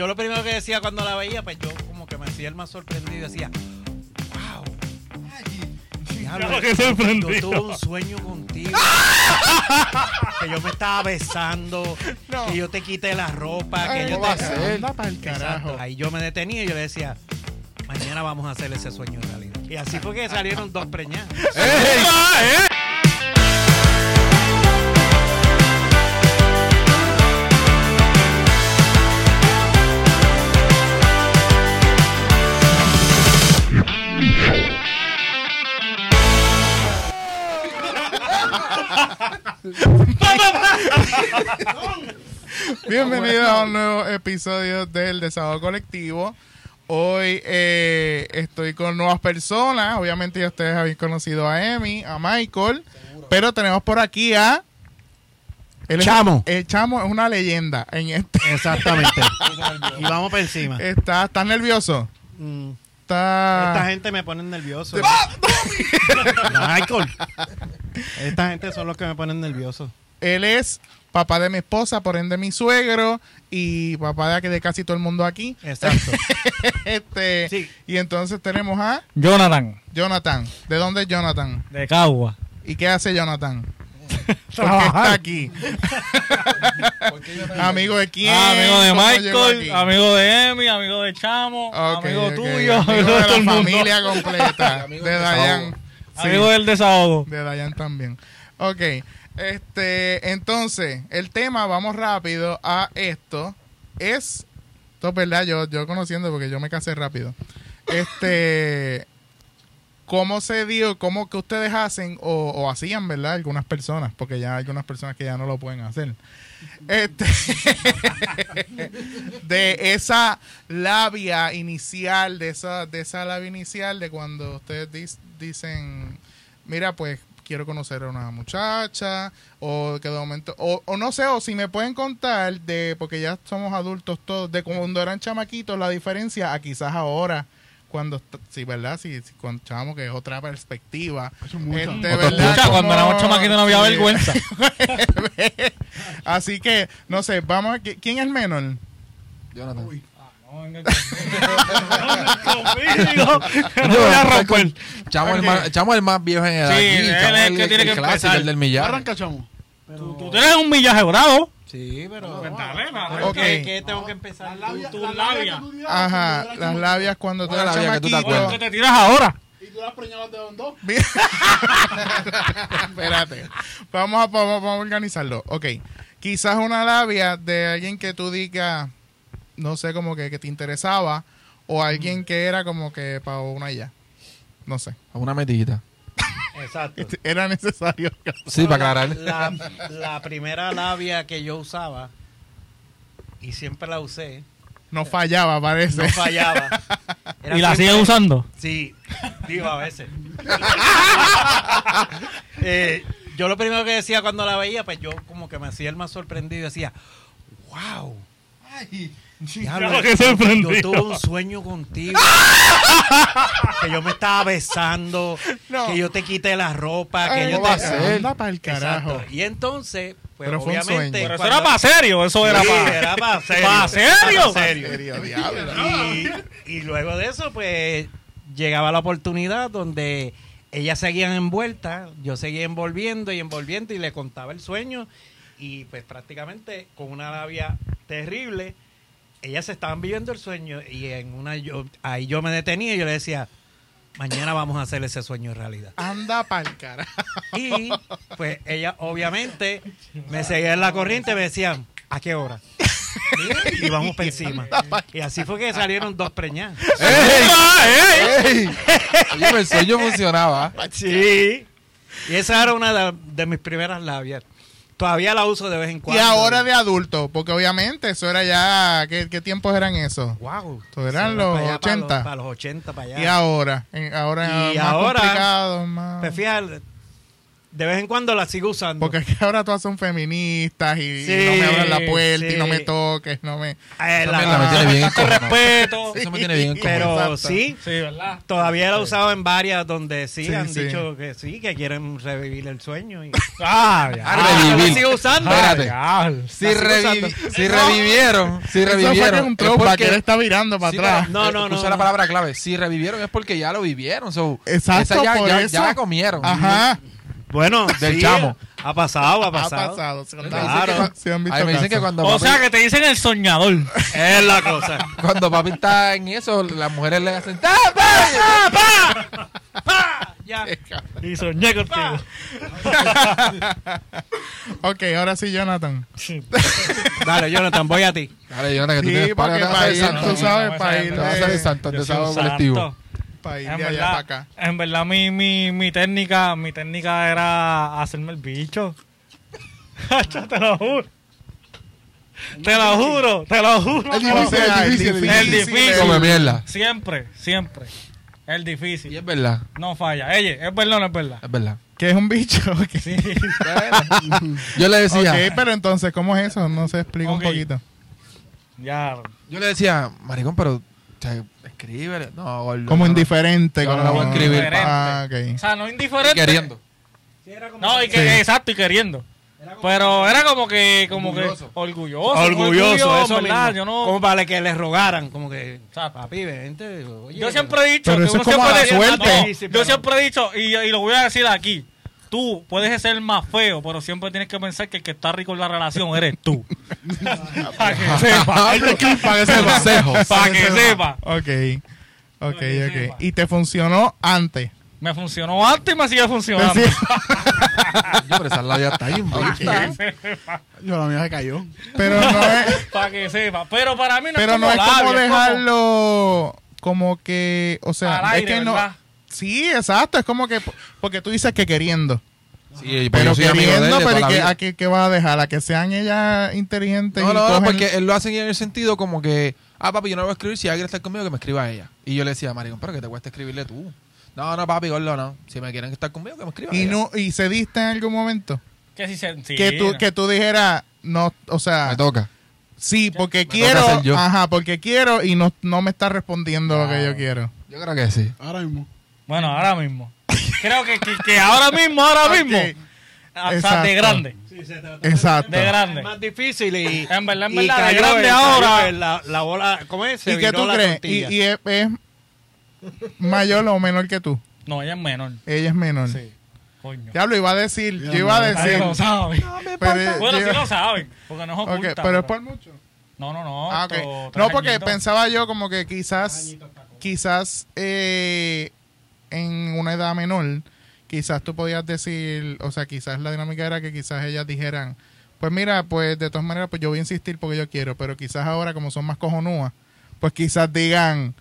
yo lo primero que decía cuando la veía, pues yo como que me hacía el más sorprendido y decía, wow. diablo, que sorprendido. Yo tuve un sueño contigo. que yo me estaba besando, No. que yo te quité la ropa, que yo ¿cómo te... Anda carajo. Ahí yo me detenía y yo le decía, mañana vamos a hacer ese sueño realidad. Y así fue que salieron dos preñadas. Ah, Bienvenidos a un nuevo episodio del Desahogo Colectivo. Hoy eh, estoy con nuevas personas. Obviamente ya ustedes habéis conocido a Emi, a Michael. Pero tenemos por aquí a... es- Chamo. el Chamo es una leyenda en este. Exactamente. y vamos por encima. Está, ¿Estás nervioso? Mm. Está... Esta gente me pone nervioso. Michael. Esta gente son los que me ponen nervioso. Él es papá de mi esposa, por ende mi suegro y papá de, de casi todo el mundo aquí. Exacto. este Sí. Y entonces tenemos a Jonathan, Jonathan. ¿De dónde es Jonathan? de Cagua. ¿Y qué hace Jonathan? ¿Por qué Trabajar. está aquí? amigo de quién? Ah, amigo de ¿Cómo llegó Michael, amigo de Emi, amigo de Chamo, amigo tuyo, amigo amigo de de todo la mundo. familia completa. Amigo de del Dayan. Sí, Amigo del desahogo. de Dayan también. Ok. Este, entonces, el tema, vamos rápido a esto. Es, esto es verdad, yo, yo conociendo porque yo me casé rápido. Este, ¿cómo se dio, cómo que ustedes hacen o, o hacían, verdad? Algunas personas, porque ya hay algunas personas que ya no lo pueden hacer. Este, de esa labia inicial, de esa, de esa labia inicial de cuando ustedes dicen, mira, pues quiero conocer a una muchacha, o que de momento, o, o no sé, o si me pueden contar de, porque ya somos adultos todos, de cuando eran chamaquitos, la diferencia a quizás ahora, cuando, sí, ¿verdad? Sí, sí, cuando chamo, que es otra perspectiva. Este, Otra ¿verdad? escucha, cuando Como- éramos chamaquitos no había sí. vergüenza. Así que, no sé, vamos a, ¿quién es el menor? Jonathan. Conmigo, que no voy a romper. Chamo, el más, Chamo es el más viejo en edad. Sí, aquí. él Chamo es el que tiene que clásico, empezar. el del millar. Arranca, chamo. Tú, tú tienes un millaje bravo. Sí, pero... ¿Qué, qué tengo que empezar? tu labia. Ajá, las labias cuando tú ¿Cuál eras es la labia que tú te acuerdas? ¿Qué te tiras ahora? Y tú las preñabas de don dos. Bien. Espérate. Vamos a, vamos, vamos a organizarlo. Ok. Quizás una labia de alguien que tú digas, no sé, como que, que te interesaba, o alguien que era como que para una ya. No sé. Una metita. Exacto. Era necesario. Sí, para aclarar. La, la primera labia que yo usaba, y siempre la usé, No fallaba, parece. no fallaba. Era ¿Y la sigues usando? Sí, digo a veces. Eh, yo lo primero que decía cuando la veía, pues yo como que me hacía el más sorprendido y decía, wow. Diablo, Claro que sorprendido. yo tuve un sueño contigo. que yo me estaba besando, No. que yo te quité la ropa, que Ay, yo ¿cómo va a te... ser? Carajo. Exacto. Y entonces, pues Pero fue un obviamente... sueño. Pero eso era para serio, eso era Sí, para... era para serio. ¿Para serio? Y, y luego de eso, pues, llegaba la oportunidad donde ellas seguían envueltas, yo seguía envolviendo y envolviendo y le contaba el sueño y pues prácticamente con una labia terrible, ellas estaban viviendo el sueño y en una yo, ahí yo me detenía y yo le decía, mañana vamos a hacer ese sueño realidad. Anda pa'l carajo. Y pues ella obviamente me seguía en la corriente y me decían, ¿a qué hora? Y vamos para encima. Y así fue que salieron dos preñadas. ¡Ey! Oye, el sueño funcionaba. Sí. Y esa era una de, de mis primeras labias. Todavía la uso de vez en Y cuando. ahora de adulto, porque obviamente eso era ya. ¿Qué, qué tiempos eran esos? Wow. Eso eran los para allá, para 80. los- Para los 80, para allá. Y ahora, en- ahora Y más ahora, complicado, más... Pues fíjate, de vez en cuando la sigo usando. Porque es que ahora todas son feministas y, y Sí, no me abran la puerta y sí. no me toques, no me... Eh, la- mierda me tiene bien Con respeto. Eso me tiene bien pero. Exacto. sí, Sí, ¿verdad? todavía la he usado en varias donde sí, Sí, han sí. dicho que sí, que quieren revivir el sueño. Y... Ah, ya. Ah, revivir. la sigo usando. Espérate. Ya. Si, La usando. si revivieron, si Eso fue que revivieron. es un es porque- que él está virando para Sí, atrás. No, no, eh, no, Usa no. la palabra clave. Si revivieron es porque ya lo vivieron. so, Exacto, esa ya, por ya, eso. ya la comieron. Ajá. Bueno, Del sí, chamo. Ha pasado, ha Ha pasado. pasado. se que Claro. cua- Sí han visto a mí me dicen que cuando O papi, sea, que te dicen el soñador. Es la cosa. cuando papi está en eso, las mujeres le hacen ¡Ah, ¡Pa! Ya. Y soñé contigo. Ok, ahora sí, Jonathan. Dale, Jonathan, voy a ti. Dale, Jonathan, que tú Sí, tienes para para ir, santo. tú sabes, para ir Te vas a el santo, un desahogo colectivo. Para ir En de allá para verdad, acá. en verdad mi, mi, mi técnica, mi técnica era hacerme el bicho. Te lo juro. Te lo juro, te lo juro. El O difícil, el difícil, el difícil. Come mierda. Siempre, siempre. El Y difícil. es verdad, No falla. Ella, es verdad o no es verdad. es verdad. Que es un bicho. Sí. Yo le decía, Ok, pero entonces, ¿cómo es eso? No se explica un poquito. Ya. yo le decía, maricón, pero o sea, No, gordo, Como no, no. indiferente. No como... escribir. Ah, O sea, no indiferente. Queriendo. No, y que, Sí. exacto, y queriendo. Pero era como que, como Orgulloso. que orgulloso. Orgulloso, orgullo, eso ¿verdad? Yo no. Como para que les rogaran, como que, Exacto. papi, vente. oye, Yo siempre he dicho Pero que eso uno es como siempre la dice- suerte. No, Sí, sí, yo pero- siempre he dicho, y, y lo voy a decir aquí. Tú puedes ser más feo, pero siempre tienes que pensar que el que está rico en la relación eres tú. para que sepa. Para que sepa. Para que sepa. Ok. Ok, ok. Y te funcionó antes. Me funcionó antes y me sigue funcionando. Yo, pero esa labia está bonita. Yo la mía se cayó. Pero no es, Para que sepa. Pero para mí no pero es como no es como labio, dejarlo como que, o sea, Al aire, es que no. Sí, exacto, es como que porque tú dices que queriendo, Sí, pero queriendo, de pero toda ¿y la que, vida. a que, que va a dejar a que sean ellas inteligentes No, y no, no, porque él lo hace en el sentido como que, ah, papi, yo no lo voy a escribir, si alguien quiere estar conmigo, que me escriba ella. Y yo le decía, maricón, pero que te cuesta escribirle tú. No, no, papi, gordo, no. Si me quieren estar conmigo, que me escriban. y ella. no y se diste en algún momento Que si se, sí, que tú no. que tú dijeras no, o sea, Me toca. sí, porque quiero, ajá, porque quiero y no, no me está respondiendo lo que yo quiero. Yo creo que sí. Ahora mismo. Bueno, ahora mismo. Creo que, que, que ahora mismo, ahora mismo. O sea, Exacto. de grande. Exacto. De grande. Es más difícil y. En verdad, en y verdad, de grande el- ahora. La, la bola, ¿cómo es? Se ¿Y qué tú la crees? tortilla. ¿Y, y es, es mayor o menor que tú? No, ella es menor. Ella es menor. Sí. Coño. Ya lo iba a decir, yo iba a no, decir. lo sabe. pero Bueno, yo- sí lo saben. Porque no es oculta. pero es por mucho. No, no, no. Ah, ok. esto, tres No, porque añitos. pensaba yo como que quizás, quizás eh, en una edad menor, quizás tú podías decir, o sea, quizás la dinámica era que quizás ellas dijeran, pues mira, pues de todas maneras, pues yo voy a insistir porque yo quiero, pero quizás ahora como son más cojonúas, pues quizás digan,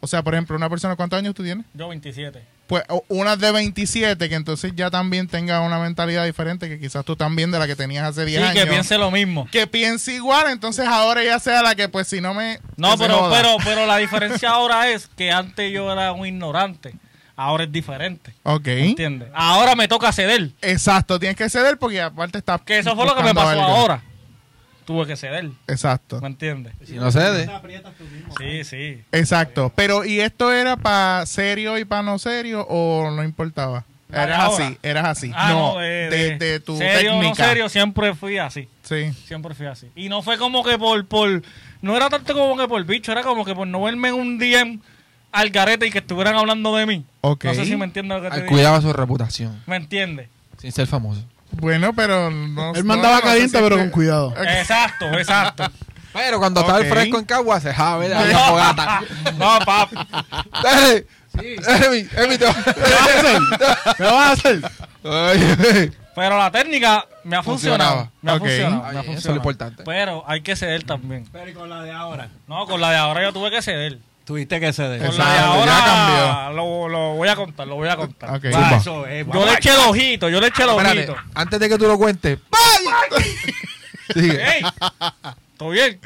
o sea, por ejemplo, una persona, ¿cuántos años tú tienes? Yo 27. Pues una de 27 que entonces ya también tenga una mentalidad diferente que quizás tú también de la que tenías hace 10 Sí, años. que piense lo mismo. que piense igual, entonces ahora ella sea la que, pues si no me. No, pero la diferencia ahora es que antes yo era un ignorante. Ahora es diferente. Ok. ¿Entiendes? Ahora me toca ceder. Exacto, tienes que ceder porque aparte está. Que eso fue lo que me pasó algo. ahora. Tuve que ceder. Exacto. ¿Me entiendes? Si no cede. Sí, sí. Exacto. Pero, ¿y esto era para serio y para no serio o no importaba? Eras ahora. así, eras así. Ah, no, no, de, de, de tu serio o no técnica. serio, siempre fui así. Sí. Siempre fui así. Y no fue como que por, por. No era tanto como que por bicho, era como que por no verme en un DM al garete y que estuvieran hablando de mí. Ok. No sé si me entiendes lo que te digo. cuidaba su reputación. ¿Me entiendes? Sin ser famoso. Bueno, pero no. Él mandaba no, no sé caliente, si pero te- con cuidado. Exacto, exacto. Pero cuando estaba el fresco en Cagua, se jave la la fogata. No, papi. Dale. Emi, Emi, te ¿Qué vas a hacer? Oye, Pero la técnica me ha funcionado. Me ha Ok. funcionado. Me ha bien, eso es lo funcionado. importante. Pero hay que ceder también. Pero y con la de ahora. No, con la de ahora yo tuve que ceder. Tuviste que ceder. Con la de ahora lo, lo voy a contar, lo voy a contar. Ok. Va, eso es, Yo le eché el ojito, yo le eché el Espérate, ojito. antes de que tú lo cuentes. Sigue. ¡Ey! ¿Todo bien?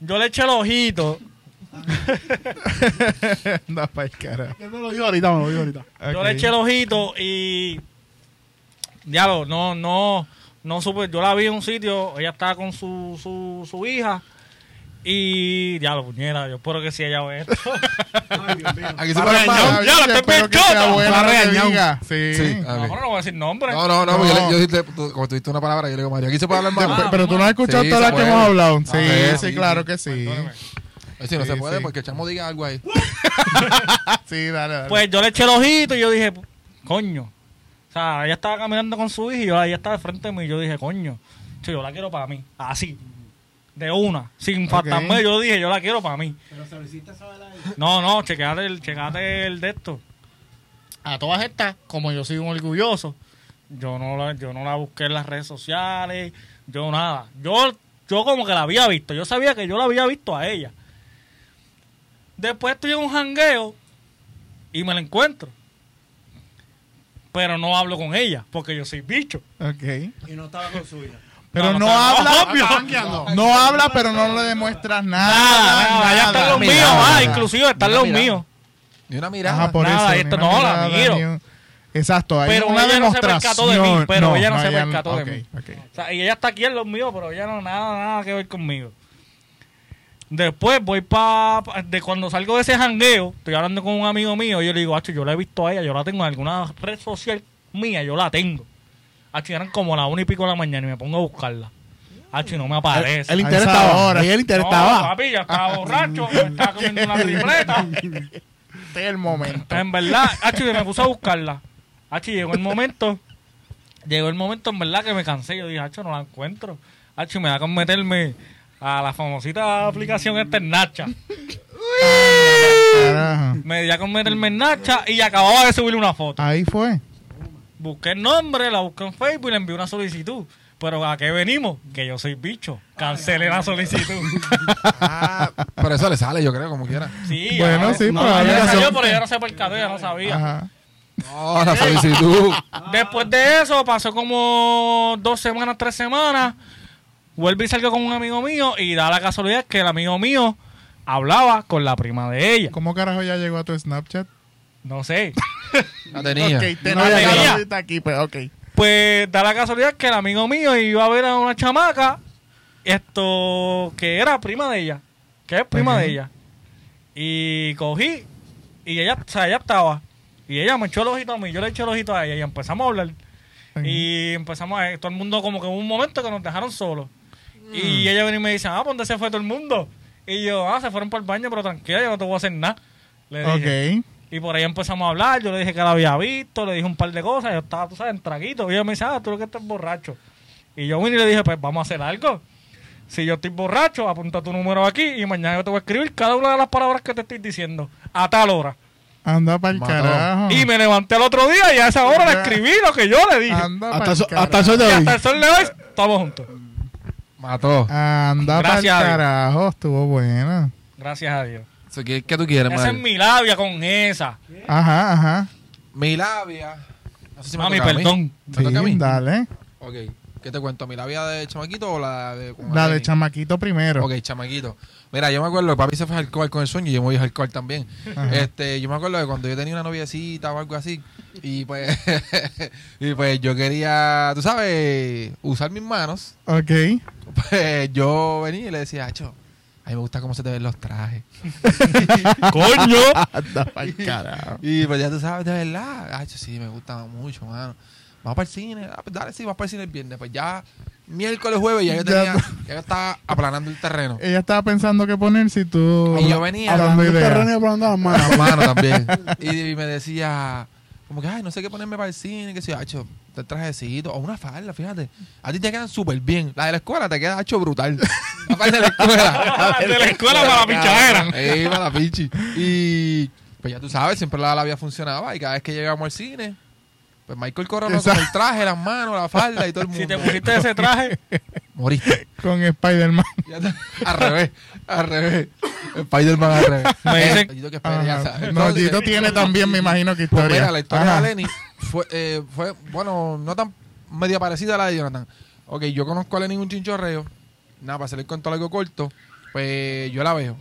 Yo le eché el ojito Anda pa'l carajo. Que me lo dijo ahorita, me lo dijo ahorita. Yo Ok. le eché el ojito y. Diablo, no, no, no supe. Yo la vi en un sitio, ella estaba con su, su, su hija. Y. Diablo, puñera, yo espero que sí ella ve esto. Ay, Dios mío. Aquí se Va armar. Ya, lo estoy bueno Va lo. Sí. Sí. No, no voy a decir nombre. No, no, no, No. Yo, yo, yo- tú- como tuviste una palabra, yo le digo Mario. Aquí se puede hablar más. pe- pero tú no has escuchado Sí, todas las que hemos hablado. Sí, Ah, sí, sí, claro sí. que sí. Perdóname. Si no Sí, se puede, sí. porque el chamo diga algo ahí. Sí, dale, dale. Pues yo le eché el ojito y yo dije, coño. O sea, ella estaba caminando con su hija y yo, ella estaba de frente de mí. Y yo dije, coño, yo la quiero para mí. Así. De una. Sin fantasma. Yo dije, yo la quiero para mí. Pero se lo hiciste saber a él. No, no, checate el, checate el de esto. A todas estas, como yo soy un orgulloso, yo no la, yo no la busqué en las redes sociales, yo nada. Yo, yo como que la había visto, yo sabía que yo la había visto a ella. Después estoy en un jangueo y me la encuentro. Pero no hablo con ella, porque yo soy bicho. Ok. Y no estaba con su hija. Pero No, no, no, habla. No habla, pero no le demuestras nada. Nada, nada, allá están los míos, ah, inclusive están los míos. Ni una mirada. Ajá, por Nada, eso. esto no, una la mirada, miro. un- Exacto, hay Pero una ella no se de mí, demostración. pero ella no se percató de ok, mí. O sea, y ella está aquí en los míos, pero ella no nada, nada que ver conmigo. Después voy para de cuando salgo de ese jangueo, estoy hablando con un amigo mío, y yo le digo, Hacho, yo la he visto a ella, yo la tengo en alguna red social mía, yo la tengo. Hacho, eran como las una y pico de la mañana y me pongo a buscarla. Hacho, y no me aparece. El esa estaba. hora. Ahí el interés no, estaba. papi, yo estaba borracho, me estaba comiendo una tripleta. Este es el momento. En verdad, Hachi, me puse a buscarla. Hachi, llegó el momento. Llegó el momento, en verdad, que me cansé. Yo dije, Hacho, no la encuentro. Hachi, me da con meterme a la famosita aplicación esta en Nacha. Me da con meterme en Nacha y acababa de subir una foto. Ahí fue. Busqué el nombre, la busqué en Facebook y le envié una solicitud. Pero ¿a qué venimos? Que yo soy bicho. Cancelé la solicitud. Ah, pero eso le sale, yo creo, como quiera. Sí, Bueno, ya, sí, no, pero ya la le salió, pero yo no se percató, ya no sabía. Ajá. No, la solicitud. Después de eso, pasó como dos semanas, tres semanas. Vuelvo y salgo con un amigo mío y da la casualidad que el amigo mío hablaba con la prima de ella. ¿Cómo carajo ya llegó a tu Snapchat? No sé. La tenía. Ok, No había tenía tenía. ahorita aquí, pues, ok. Pues da la casualidad que el amigo mío iba a ver a una chamaca, esto, que era prima de ella, que es prima de ella. Y cogí, y ella, o sea, ella estaba, y ella me echó el ojito a mí, yo le eché el ojito a ella, y empezamos a hablar. Y empezamos a todo el mundo como que hubo un momento que nos dejaron solos. Y ella viene y me dice, ah, ¿por dónde se fue todo el mundo? Y yo, ah, se fueron para el baño, pero tranquila, yo no te voy a hacer nada. Le dije. Ok. Y por ahí empezamos a hablar, yo le dije que la había visto, le dije un par de cosas, yo estaba, tú sabes, en traguito. Y ella me dice, ah, tú lo que estás borracho. Y yo vine y le dije, pues vamos a hacer algo. Si yo estoy borracho, apunta tu número aquí y mañana yo te voy a escribir cada una de las palabras que te estoy diciendo a tal hora. Anda para el carajo. Y me levanté el otro día y a esa hora le escribí lo que yo le dije. Anda Hasta, el so- el hasta el sol de Y hoy. hasta el sol de hoy estamos juntos. Mató. Anda para el carajo. Estuvo buena. Gracias a Dios. So, ¿Qué, qué tú quieres, Esa es mi labia con esa. Ajá, ajá. Mi labia. No sé si me Mami, mí. perdón. ¿Me toca a Sí, mí? dale. Ok. ¿Qué te cuento? ¿Mi labia de chamaquito o la de... La de chamaquito primero. Ok, chamaquito. Mira, yo me acuerdo, papi se fue al alcohol con el sueño y yo me voy al alcohol también. Ajá. Este, yo me acuerdo de cuando yo tenía una noviecita o algo así. Y pues, y pues yo quería, tú sabes, usar mis manos. Ok. Pues yo venía y le decía, Acho, a mí me gusta cómo se te ven los trajes. ¡Coño! Anda para el carajo. Y pues ya tú sabes, de verdad, Acho, sí, me gusta mucho, mano. Vamos para el cine, ah, pues dale, sí, vamos para el cine el viernes. Pues ya miércoles, jueves, ya yo tenía, ya yo estaba aplanando el terreno. Ella estaba pensando qué poner si tú... Y yo venía de ideas. terreno y hablando de las manos. Las manos también. Y, me decía, como que, ay, no sé qué ponerme para el cine, que si, hecho el trajecito, o una falda, fíjate. A ti te quedan súper bien. La de la escuela te queda hecho brutal. La parte de la escuela. de la escuela para la pichadera. Ey, para la pichi. Y pues ya tú sabes, siempre la labia funcionaba y cada vez que llegamos al cine, pues Michael Corona con el traje, las manos, la falda y todo el mundo. Si te pusiste ese traje, Moriste. Con Spider-Man. Al revés, al revés. Spider-Man al revés. Me dicen- Eh, que espere, ya Ajá. sabes. No, Entonces, tiene también, me imagino que Pues historia. mira, la historia Ajá. de Lenny fue, eh, fue, bueno, no tan media parecida a la de Jonathan. Ok, yo conozco a Lenny un chinchorreo. Nada, para hacer el cuento algo corto, pues yo la veo.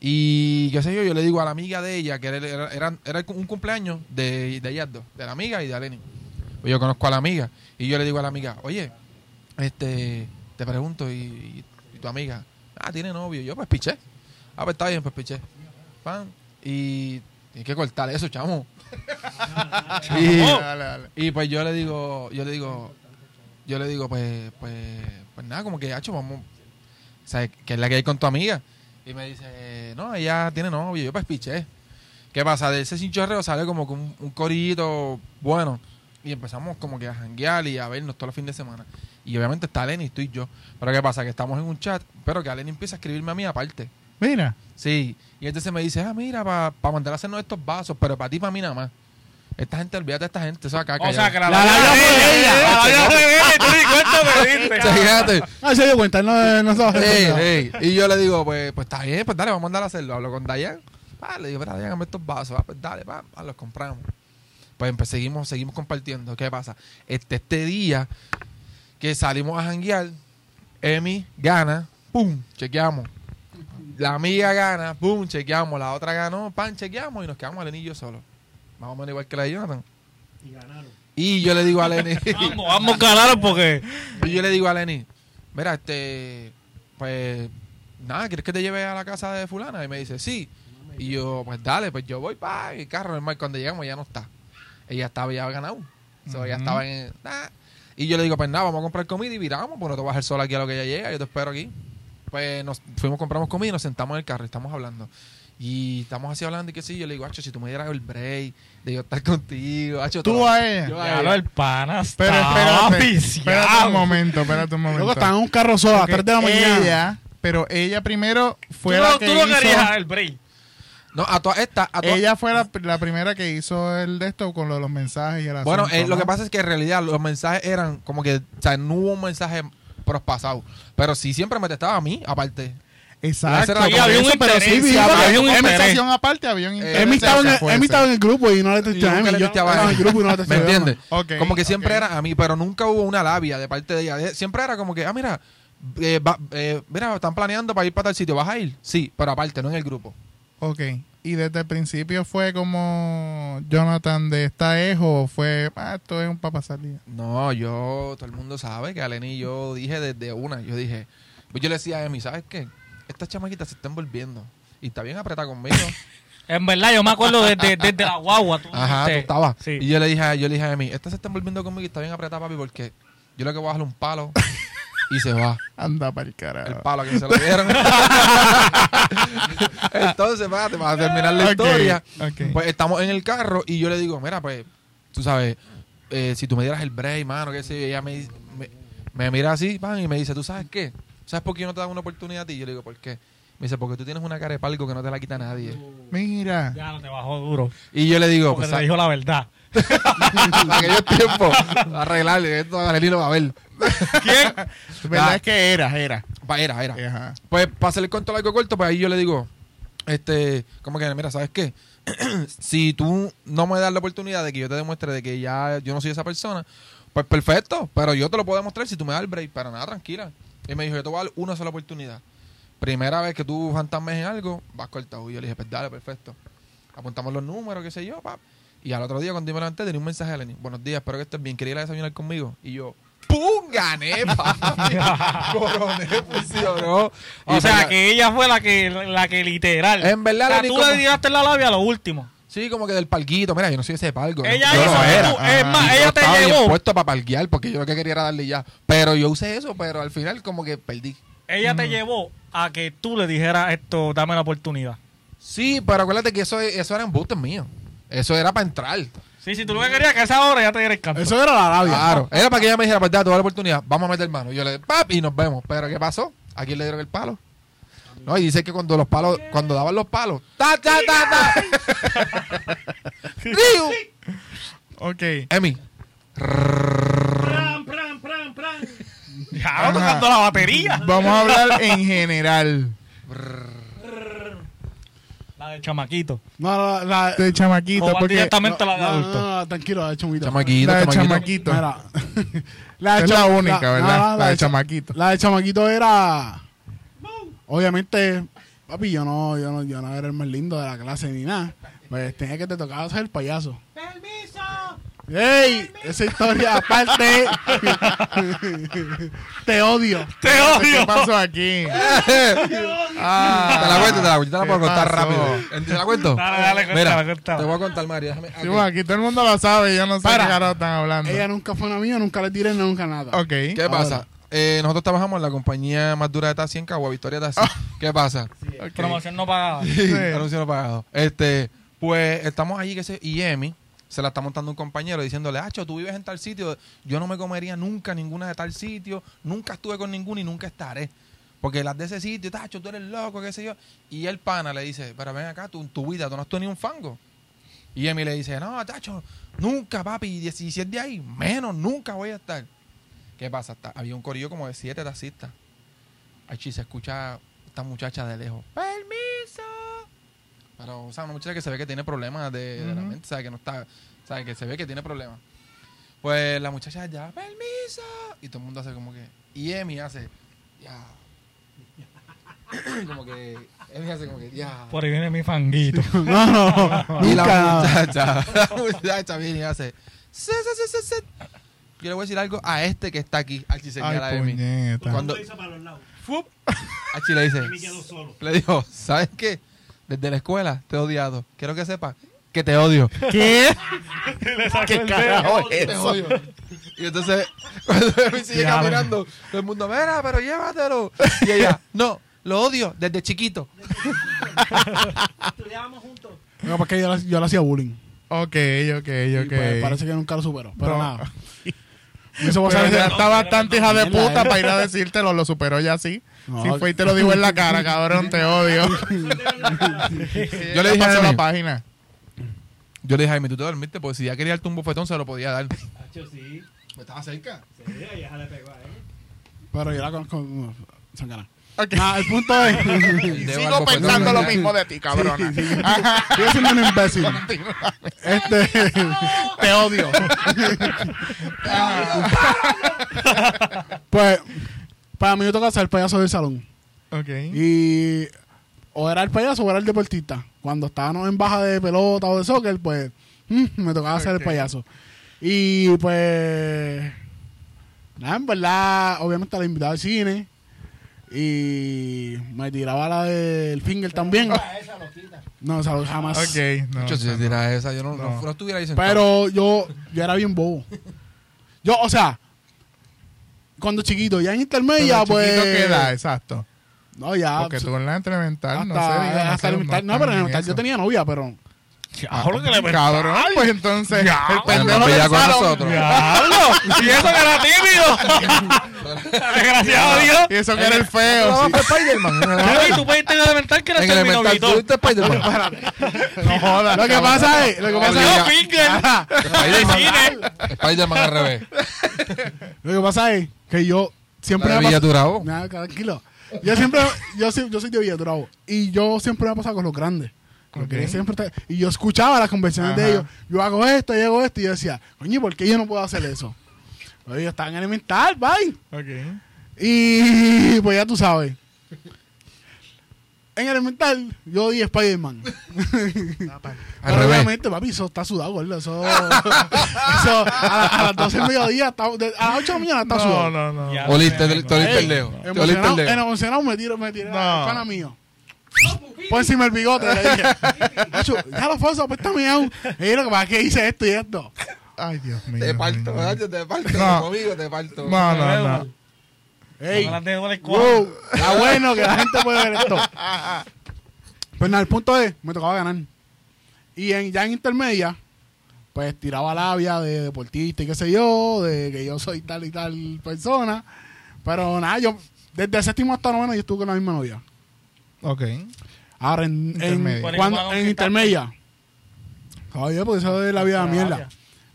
Y qué sé yo, yo le digo a la amiga de ella, que era, era, era- era un cumpleaños de, de ellas dos, de la amiga y de Aleni. Pues yo conozco a la amiga y yo le digo a la amiga, oye, este, te pregunto, ¿y, y tu amiga? Ah, tiene novio. Yo, pues piché. Ah, pues está bien, pues piché. Pan. Y hay que cortar eso, chamo. y, y pues yo le digo, yo le digo, yo le digo, pues, pues, pues nada, como que, hacho, vamos, o sea, que es la que hay con tu amiga. Y me dice, no, ella tiene novio, yo pues piché. ¿Qué pasa? De ese cinchorreo sale como que un, un corillito bueno. Y empezamos como que a janguear y a vernos todos los fines de semana. Y obviamente está Lenny, estoy yo. Pero ¿qué pasa? Que estamos en un chat, pero que Lenny empieza a escribirme a mí aparte. Mira. Sí, y entonces me dice, ah, mira, para mandar a hacernos estos vasos, pero para ti, para mí nada más. Esta gente, olvídate de esta gente, eso acá. O sea, que la La. La fue ella, te diste. Fíjate. Ah, se dio cuenta, no, no sabe. Ey, ey. Y yo le digo, pues, pues está bien, pues dale, vamos a mandar a hacerlo. Hablo con Dayan. Ah, le digo, Dayan, dame estos vasos. Ah, pues dale, va, ah, los compramos. Pues empe- seguimos, seguimos compartiendo. ¿Qué pasa? Este, este día que salimos a janguear, Emi gana, pum, chequeamos. La amiga gana, pum, chequeamos. La otra ganó, pan, chequeamos y nos quedamos Lenny y yo solo. Más o menos igual que la de Jonathan. Y yo le digo a Lenny. Vamos, vamos a ganar porque. Y yo le digo a Lenny, mira, este, pues, nada, ¿quieres que te lleve a la casa de fulana? Y me dice, sí. Y yo, pues dale, pues yo voy para el carro, normal. Cuando llegamos ya no está. Ella estaba ya ganado. O sea, ella Ujú. estaba en... ah. Y yo le digo, pues nada, vamos a comprar comida y viramos, pues no te vas a dejar sola aquí a lo que ella llega, yo te espero aquí. Pues nos fuimos, compramos comida y nos sentamos en el carro y estamos hablando. Y estamos así hablando y que sí, yo le digo, Hacho, si tú me dieras el break de yo estar contigo, Hacho, Tú todo". a ella. Yo a Ya ella. lo el pana Pero espérate, espérate un momento, espérate un momento. Luego están en un carro solo a las Porque 3 de la mañana. Ella, pero ella primero fue Tú la no, que tú no hizo... querías el break. No, a todas estas, Ella fue la, la primera que hizo el de esto con lo de los mensajes y el Bueno, asunto, eh, lo ¿no? que pasa es que en realidad los mensajes eran como que, o sea, no hubo un mensaje prospasado. Pero sí siempre me testaba a mí, aparte. Exacto. Por había un eso, pero interés, sí, sí, sí, había una conversación aparte, había un interés. Emi estaba, en el, Puede Emi ser. estaba en el grupo y no le testé a le Yo testeaba estaba en el grupo y no le testé ¿Me a Emi. entiendes? Ok, como que siempre ok. era a mí, pero nunca hubo una labia de parte de ella. Eh, Siempre era como que, ah, mira, eh, va- eh, mira, están planeando para ir para tal sitio, ¿vas a ir? Sí, pero aparte, no en el grupo. Ok. Y desde el principio fue como Jonathan de esta es o fue, ah, esto es un papasalía. No, yo, todo el mundo sabe que a Lenny yo dije desde una, yo dije, pues yo le decía a Emi, ¿sabes qué? Esta chamaquita se está envolviendo y está bien apretada conmigo. En verdad, yo me acuerdo desde, desde la guagua. Tú Ajá, tú estabas. Sí. Y yo le dije, a- yo le dije a Emi, esta se está envolviendo conmigo y está bien apretada, papi, porque yo lo que voy a darle un palo y se va. Anda para el El carajo. palo a quien se lo dieron. Entonces, te vas a terminar la historia. Pues estamos en el carro y yo le digo, mira, pues, tú sabes, eh, si tú me dieras el break, mano, que sé yo, ella me, me, me mira así, pan, y me dice, ¿tú sabes qué? ¿Sabes por qué yo no te dan una oportunidad a ti? Y yo le digo, ¿por qué? Me dice, porque tú tienes una cara de palco que no te la quita nadie. Mira. Ya no te bajó duro. Y yo le digo, Porque pues, te dijo la verdad. En aquellos tiempos, arreglarle, esto a a ver. ¿Quién? ¿Verdad Ah. es que era, era? Pa- Era, era. Ajá. Pues para hacer el cuento largo corto, pues ahí yo le digo, este, como que, mira, ¿sabes qué? si tú no me das la oportunidad de que yo te demuestre de que ya yo no soy esa persona, pues perfecto, pero yo te lo puedo demostrar si tú me das el break, para nada, tranquila. Y me dijo, yo te voy a dar una sola oportunidad. Primera vez que tú fantasmes en algo, vas cortado. Y yo le dije, pues dale, perfecto. Apuntamos los números, qué sé yo, pap. Y al otro día, cuando yo me levanté, tenía un mensaje de Lenny. Buenos días, espero que estés bien. Quería ir a desayunar conmigo. Y yo, ¡pum! Gané, papi. Coroné, funcionó. O Y sea, que ella fue la que, la que literal. En verdad, o sea, Lenny, tú como- le tiraste la labia a lo último. Sí, como que del palguito. Mira, yo no soy ese palgo. Ella yo hizo no era. tú- es Ajá. más, ella te llevó. puesto para palguear porque yo lo que quería era darle ya. Pero yo usé eso, pero al final como que perdí. Ella te llevó a que tú le dijeras esto, dame la oportunidad. Sí, pero acuérdate que eso, eso era embustes míos. Eso era para entrar. Sí, si tú lo que querías que a esa hora ya te diera el canto. Eso era la labia. Claro. Era para que ella me dijera, pues date toda la oportunidad. Vamos a meter mano. Y yo le pap y nos vemos. Pero ¿qué pasó? ¿A quién le dieron el palo? No, y dice que cuando los palos, cuando daban los palos, ta, ta, ta, ta. Riu. Ok. Emi, Pran, pran, pran, pran. Ya, Ajá. tocando la batería. Vamos a hablar en general. La de chamaquito. No, la, la, De chamaquito, O va porque directamente la de no, adulto. no, no, tranquilo, la de chamaquito. chamaquito, la de chamaquito. chamaquito. Mira, la de Es la única, ¿verdad? La de cha- chamaquito. La de chamaquito era. Obviamente, Papi, yo no, yo no, yo no era el más lindo de la clase ni nada. Pues tenía que te tocaba ser el payaso. ¡Permiso! ¡Ey! Esa historia aparte. te odio. ¡Te ¿Qué odio! pasó aquí? Te la cuento, te la cuento, te la ¿Qué puedo contar pasó? rápido. ¿Te la cuento? Dale, dale, cuéntala, Mira, cuéntala. te voy a contar, María. Déjame, Sí, aquí. bueno, aquí todo el mundo lo sabe. Yo no sé Para. qué carajo están hablando. Ella nunca fue una mía, nunca le tiré nunca nada. Ok. ¿Qué pasa? Eh, nosotros trabajamos en la compañía más dura de taxi en Cagua, Victoria Taxi. ¿Qué pasa? Promoción no pagada. Sí. Anuncio no pagado. Este, pues estamos allí que se, y Emi se la está montando un compañero diciéndole, Acho, tú vives en tal sitio, yo no me comería nunca ninguna de tal sitio, nunca estuve con ninguna y nunca estaré. Porque las de ese sitio, Tacho, tú eres loco, qué sé yo. Y el pana le dice, pero ven acá, tú, tu vida, tú no has tenido un fango. Y Emi le dice, no, Tacho, nunca, papi, y si si es de ahí, menos, nunca voy a estar. ¿Qué pasa? Había un corillo como de siete taxistas. Achi, se escucha esta muchacha de lejos. ¡Permiso! Pero, o sea, una muchacha que se ve que tiene problemas de, de la mente, ¿sabe? Que no está, ¿sabe? Que se ve que tiene problemas. Pues la muchacha ya, ¡permiso! Y todo el mundo hace como que. Y Emi hace, ya. como que. Emi hace como que, ya. Por ahí viene mi fanguito. No, no, Y la muchacha, la muchacha viene y hace, "Se, se, se, se, se". Yo le voy a decir algo a este que está aquí. Aquí señala a Ay, Emi. puñeta. Cuando, hizo para los lados. ¡fup! Achi le dice, le dijo, ¿sabes qué? Desde la escuela te he odiado. Quiero que sepas que te odio. ¿Qué? Le sacó ¿Qué el carajo es Te eso? odio. Y entonces, cuando Emi sigue Diablo. caminando, todo el mundo, mira, pero llévatelo. Y ella, no, lo odio desde chiquito. Estudiábamos juntos. No, porque yo, yo le hacía bullying. Ok, ok, Y, ok. pues, parece que nunca lo superó. Pero No. nada. Ese- está bastante hija de puta para ir a decírtelo, lo superó ya sí. No, sí fue y te lo dijo en la cara, cabrón, te odio. Yo le dije a la página. yo le dije, Jaime, tú te dormiste, porque si ya quería darte un bofetón, se lo podía dar. Hacho, sí. Estaba cerca. Sí, ella le pegó a él. Pero yo la conozco. Son ganas. Ok. Nada, el punto es. Sigo pensando lo mismo de ti, cabrona. Sí, sí. Siendo un imbécil. Este. te odio. pues. Para mí me toca ser el payaso del salón. ok. Y. O era el payaso o era el deportista. Cuando estábamos en baja de pelota o de soccer, pues. mm, me tocaba ser Ok. el payaso. Y pues. Nada, en verdad, obviamente la invitaba al cine. Y me tiraba la del finger también. No, esa lo- jamás. Ok, no. Mucho, si se tira esa, yo no, no. No. estuviera ahí sentado. Pero yo, yo era bien bobo. Yo, o sea, cuando chiquito, ya en intermedia, Pero pues. chiquito, ¿qué edad? Exacto. No, ya. Porque tú en la elemental, hasta, no sé, hasta elemental- no, no pero en elemental yo tenía novia, pero. Diablo, que le. Cabrón, pues entonces, el pendejo con nosotros. ¡Diablo! ¡Y eso que era tímido! ¡Desgraciado Dios! Y eso que era el feo. Para Spider-Man. Tú puedes tener elemental que eres el. ¿tú Spider-Man? No jodas. Lo que pasa es. Lo que pasa Yo, es. Spider-Man. Spider-Man al revés. Lo que pasa es que yo siempre de Villaturabo. Nada, tranquilo. Yo siempre, yo, soy- yo soy de Villaturabo. Y yo siempre me he pasado con los grandes. Con los que Ok. siempre está- y yo escuchaba las conversaciones Ajá. de ellos. Yo hago esto, yo hago esto. Y yo decía, coño, ¿por qué yo no puedo hacer eso? Oye, ellos están en elemental, bye. Ok. Y pues ya tú sabes. En elemental, yo di Spider-Man. Al Pero revés. obviamente, papi, eso está sudado, gordo. Eso, eso a, la- a las 12 del mediodía, está- de- a las 8 de la mañana está No, sudado. no, no. Ya. Oliste, te oliste el dedo. Te oliste el emocionado, dedo. emocionado me tiro, me tiré No. al pana mío. Por encima el bigote, le dije. Nacho, ya lo foso, pues está miau. Y lo que pasa es que hice esto y esto. Ay, Dios mío. Te parto. Nacho, te parto. No. Conmigo te parto. No, no, no. Ey, el wow, está bueno que la gente puede ver esto. Pues nada, el punto es, me tocaba ganar. Y en, ya en intermedia, pues tiraba labia de deportista y qué sé yo, de que yo soy tal y tal persona. Pero nada, yo, desde séptimo hasta noveno yo estuve con la misma novia. Ok. Ahora, en, en, Intermedia. Bueno, cuando- ¿y cómo en intermedia. Oye, porque eso es la vida de mierda.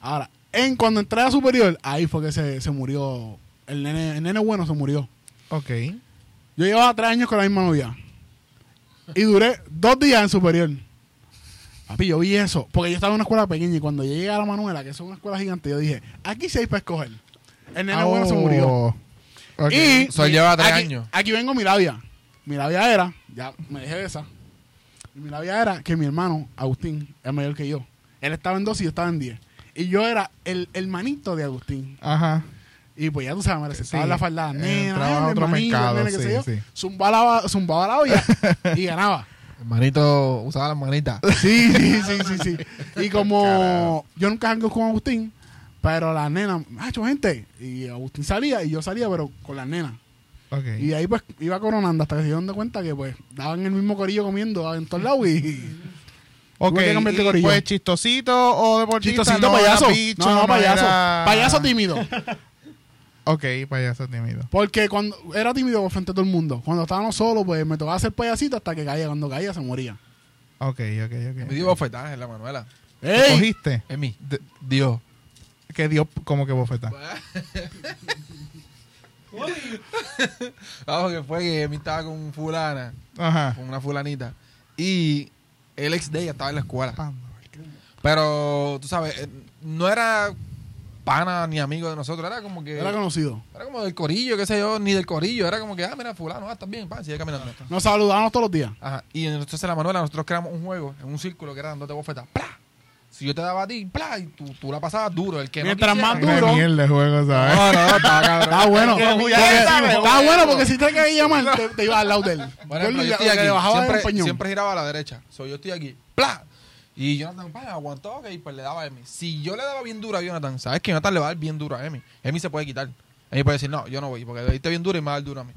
Ahora, en cuando entré a superior, ahí fue que se, se murió. El nene, el nene bueno se murió. Ok. Yo llevaba tres años con la misma novia. Y duré dos días en superior. Papi, yo vi eso. Porque yo estaba en una escuela pequeña y cuando yo llegué a la Manuela, que es una escuela gigante, yo dije, aquí sí hay para escoger. El nene bueno se murió. Oh. Ok. Y So, él lleva tres aquí, años. Aquí vengo mi labia. mi labia era, ya me dejé de esa. Y mi labia era que mi hermano, Agustín, es mayor que yo. Él estaba en 12 y yo estaba en 10. Y yo era el hermanito de Agustín. Ajá. Y pues ya tú sabes, me recetaba Sí. la falda, nena, entraba a el otro mercado, nene, qué sé sí, yo. sí. Zumbaba la, zumbaba la olla y ganaba. Hermanito, usaba las manitas. Sí, sí, sí, sí, sí. Y como yo nunca jangueo con Agustín, pero la nena, macho, gente. Y Agustín salía y yo salía, pero con las nenas. Ok. Y ahí pues iba coronando hasta que se dieron de cuenta que pues daban el mismo corillo comiendo en todos lados y Ok, que cambiar y, pues chistosito o deportista. chistosito no payaso. no, no, payaso. era- Payaso tímido. Ok, payaso tímido. Porque cuando era tímido frente a todo el mundo. Cuando estábamos solos, pues me tocaba hacer payasito hasta que caía. Cuando caía se moría. Ok, ok, Me ok. dio bofetaje la Manuela. ¿Te ¡Ey! cogiste? Emi, De- Dios. que dio como que bofeta. Vamos, que fue que Emi estaba con fulana, Ajá. con una fulanita. Y el ex de ella estaba en la escuela. Pero, tú sabes, eh, no era pana ni amigo de nosotros. Era como que... Era conocido. Era como del corillo, qué sé yo, ni del corillo. Era como que, ah, mira, fulano, ah, estás bien, pan, sigue caminando. Nos saludábamos todos los días. Ajá. Y entonces la Manuela, nosotros creamos un juego en un círculo que era dándote bofetas. ¡Pla! Si yo te daba a ti, ¡pla! Y tú, tú la pasabas duro. El que no Mientras quisiera- más duro. mierda juego, ¿sabes? No, no, cabrón. Está bueno. Está bueno porque si te caía mal, te, te iba al lado de él. Ejemplo, Yo estoy aquí, siempre, siempre giraba a la derecha. So, yo estoy aquí, ¡pla! Y Jonathan, pa, aguantó, ok, pues le daba a Emi. Si yo le daba bien duro a Jonathan, ¿sabes que Jonathan le va a dar bien duro a Emi? Emi se puede quitar. Emi puede decir, no, yo no voy, porque le diste bien duro y me va a dar duro a mí.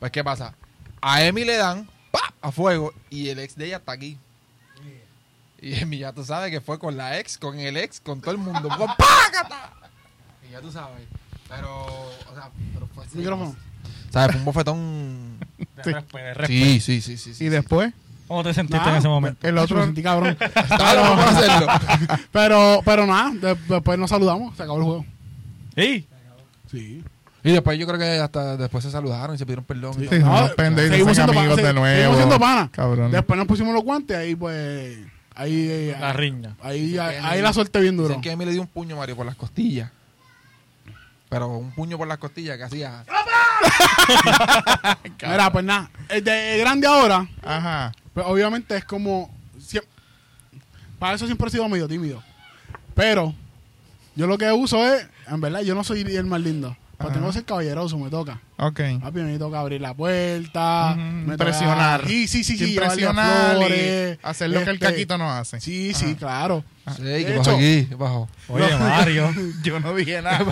Pues, ¿qué pasa? A Emi le dan, pa, a fuego, y el ex de ella está aquí. Y ya tú sabes que fue con la ex, con el ex, con todo el mundo. ¡Págata! Y ya tú sabes. Pero, o sea, pero fue así. Micrófono. ¿Sabes? Fue un bofetón. De Sí. respeto, de respeto. Sí, sí, sí, sí. sí Y después, ¿Cómo te sentiste Nada, en ese momento? el Me otro. sentí cabrón. Claro, vamos a hacerlo. pero, pero nada, de- después nos saludamos. Se acabó el juego. Sí. Sí. Y después yo creo que hasta después se saludaron y se pidieron perdón. y Sí, todo. No, pendejos, seguimos siendo amigos de sí, nuevo. seguimos siendo panas. Cabrón. Después nos pusimos los guantes ahí pues... Ahí, eh, La riña. ahí, ahí, ahí la suerte bien duro. Que Emi le dio un puño Mario por las costillas. Pero un puño por las costillas que hacía. Mira, pues nada. El de grande ahora, Ajá. pues obviamente es como... para eso siempre he sido medio tímido. Pero yo lo que uso es... En verdad, yo no soy el más lindo. Ajá. tengo que ser caballeroso, me toca. Ok. Papi, me toca abrir la puerta. Ujú, me toca- impresionar. Sí, sí, sí. sí flores, y hacer lo que el este, caquito no hace. Sí, Ajá. sí, claro. Sí, ¿qué pasó aquí? ¿Qué pasó? Oye, Mario. Yo no dije nada.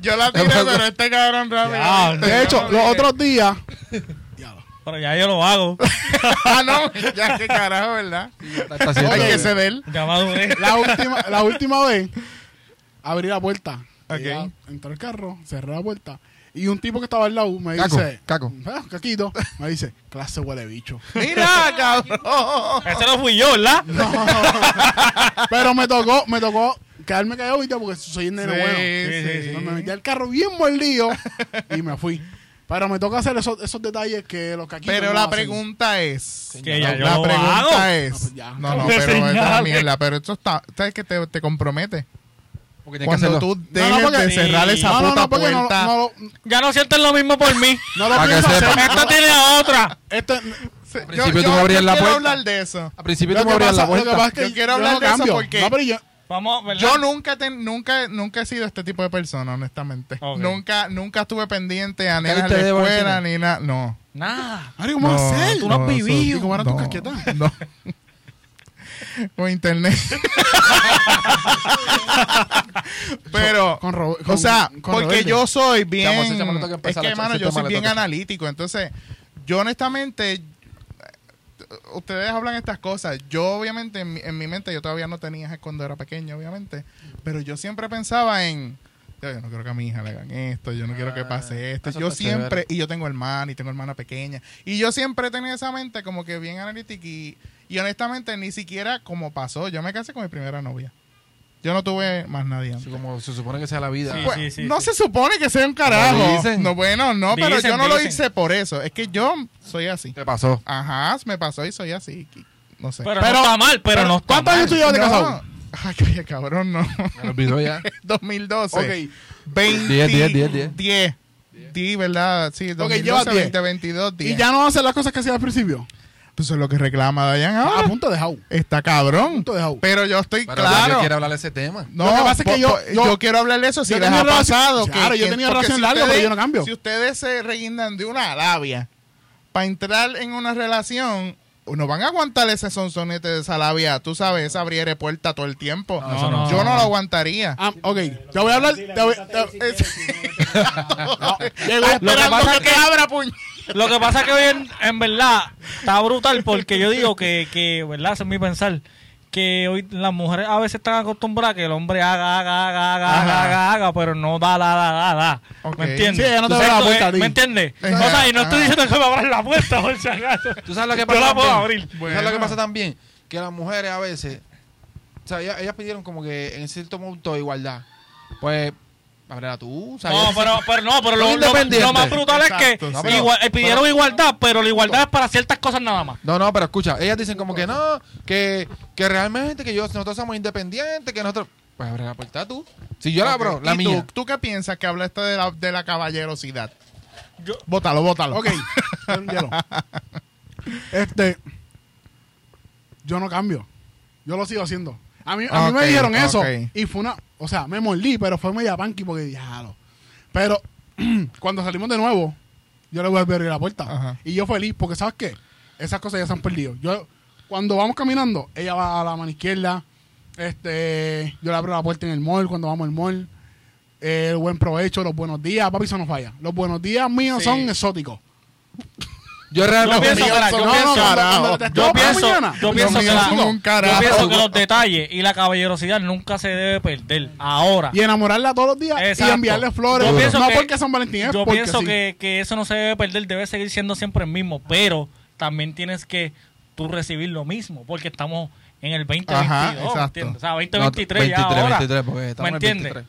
Yo la tiré, pero este cabrón rápido. Ya, De hecho, los otros días... Diablo. Pero ya yo lo hago. ah, no. Ya, qué carajo, ¿verdad? Está- está haciendo- Hay que ceder. La última, la última vez abrí la puerta. Ok. Ya Entró el carro, cerré la puerta. Y un tipo que estaba al lado me Caco, dice, caco. "Ah, caquito, me dice, clase huele bicho. Mira, cabrón. Ese no fui yo, ¿verdad? Pero me tocó, me tocó quedarme callado ahorita porque soy el nene Sí, bueno. sí, sí, me metí al carro bien mordido y me fui. Pero me toca hacer esos, esos detalles que los caquitos Pero no la hacen. pregunta es. Que ya yo la lo pregunta hago. es. Ah, pues ya. No, no, pero esta es la señale. mierda. Pero esto está. ¿Sabes que te, te compromete? Porque tienes que Cuando hacerlo. tú No, dejes no, porque- de cerrar esa No, no, puta no, no, puerta. no, Ya no sientes lo mismo por mí. no lo Para que pienso hacer. Esta tiene a otra. Este- Sí, Al principio tú me abrías la quiero puerta. hablar de eso. Al principio lo tú me que abrías la lo que puerta. pasa es que Yo quiero yo hablar no de eso cambio. porque- No, pero yo, Vamos, ¿verdad? Yo nunca, te- nunca, nunca he sido este tipo de persona, honestamente. Ok. Nunca, nunca estuve pendiente a nenas en ¿Caíste la de escuela Valentina? ni nada. No. Nada. Mario, ¿cómo a hacer? Tú no has vivido. ¿Y cómo tus no, casquetas? No. Con internet. Pero, Con o sea, porque yo soy bien. Chamo, es que, hermano, yo soy bien analítico. Entonces, yo honestamente. Ustedes hablan estas cosas. Yo, obviamente, en mi, en mi mente, yo todavía no tenía cuando era pequeño, obviamente. Pero yo siempre pensaba en. "Ya, Yo no quiero que a mi hija le hagan esto, yo no quiero que pase esto. eso Yo siempre, chévere. y yo tengo hermana y tengo hermana pequeña. Y yo siempre tenía esa mente como que bien analítica y, y honestamente ni siquiera como pasó. Yo me casé con mi primera novia. Yo no tuve más nadie antes. Así como se supone que sea la vida. Sí. Pues, no se supone que sea un carajo. dicen. No, bueno, no, pero Dicen, yo no lo dicen. hice por eso. Es que yo soy así. ¿Qué pasó? Ajá, me pasó y soy así. No sé. Pero, no está mal, pero, no está ¿Cuántos mal. años tú llevas de casado? Ay, oye, cabrón, no. Me lo olvidó ya. 2012. Ok. 20, 10, 10, 10, 10. 10. di, ¿verdad? Sí, llevas 2012, 10. 20, 22, 10. Y ya no hace las cosas que hacía al principio. Pues eso es lo que reclama Dayan A ahora. punto de jau. Está A cabrón. punto de jau. Pero yo estoy Pero claro. yo quiero hablar de ese tema. No, Lo que pasa es que yo- yo- quiero hablar de eso. Si les ha pasado. que- claro, yo tenía relación si larga, ustedes- pero yo no cambio. Si ustedes se reguindan de una labia para entrar en una relación, no van a aguantar ese sonsonete de esa labia. Tú sabes, esa abriere puerta todo el tiempo. No, eso no. Yo no lo aguantaría. Ah, ok. Te voy a hablar. Te voy, te- no, llegó- esperando que te que- abra, puñ. Lo que pasa es que hoy en, en verdad está brutal porque yo digo que, que ¿verdad? Ese es mi pensar. Que hoy las mujeres a veces están acostumbradas a que el hombre haga, haga, haga, haga, haga, haga, haga, pero no da, da, da, da, da. ¿Me entiendes? Sí, ella no te abre la sabes puerta que- a ti. ¿Me entiendes? O sea, y no estoy diciendo que me abran la puerta por si acaso. ¿Tú sabes lo que Yo pasa la puedo también? abrir. ¿Tú sabes lo que pasa también? Que las mujeres a veces, o sea, ellas, ellas pidieron como que en cierto punto de igualdad. Pues, ábrela tú. Sea, No, pero, pero no, pero lo, lo- independientes. lo más brutal es que sí. pero- igual- eh, pidieron pero- igualdad, pero la igualdad es para ciertas cosas nada más. No, no, pero escucha, ellas dicen como que no, que, que realmente que yo, nosotros somos independientes, que nosotros... Pues abre la puerta tú. Si yo la abro, la ¿y mía. Tú, ¿Tú qué piensas que hablaste de la, de la caballerosidad? Yo, Bótalo, bótalo. Ok. Este. Yo no cambio. Yo lo sigo haciendo. A mí, a mí me dijeron eso. Y fue una. O sea, me mordí, pero fue media panqui porque diablo. Pero cuando salimos de nuevo, yo le voy a abrir la puerta. Ajá. Y yo feliz, porque ¿sabes qué? Esas cosas ya se han perdido. Yo, cuando vamos caminando, ella va a la mano izquierda. Este, yo le abro la puerta en el mall cuando vamos al mall. Eh, el buen provecho, los buenos días. Papi, eso no falla. Los buenos días míos Sí. son exóticos. Yo Yo realmente... pienso, míos mira, son yo pienso, yo pienso, yo Los pienso que yo pienso que los detalles y la caballerosidad nunca se debe perder. Ahora, Y enamorarla todos los días Exacto. y enviarle flores. Yo pienso no que- porque San Valentín es yo porque pienso sí. que, que eso no se debe perder, debe seguir siendo siempre el mismo, pero también tienes que tú recibir lo mismo, porque estamos en el 2022, Ajá. ¿entiendes? O sea, No, 2023 ya 23, ahora. 23, porque estamos ¿Me entiendes?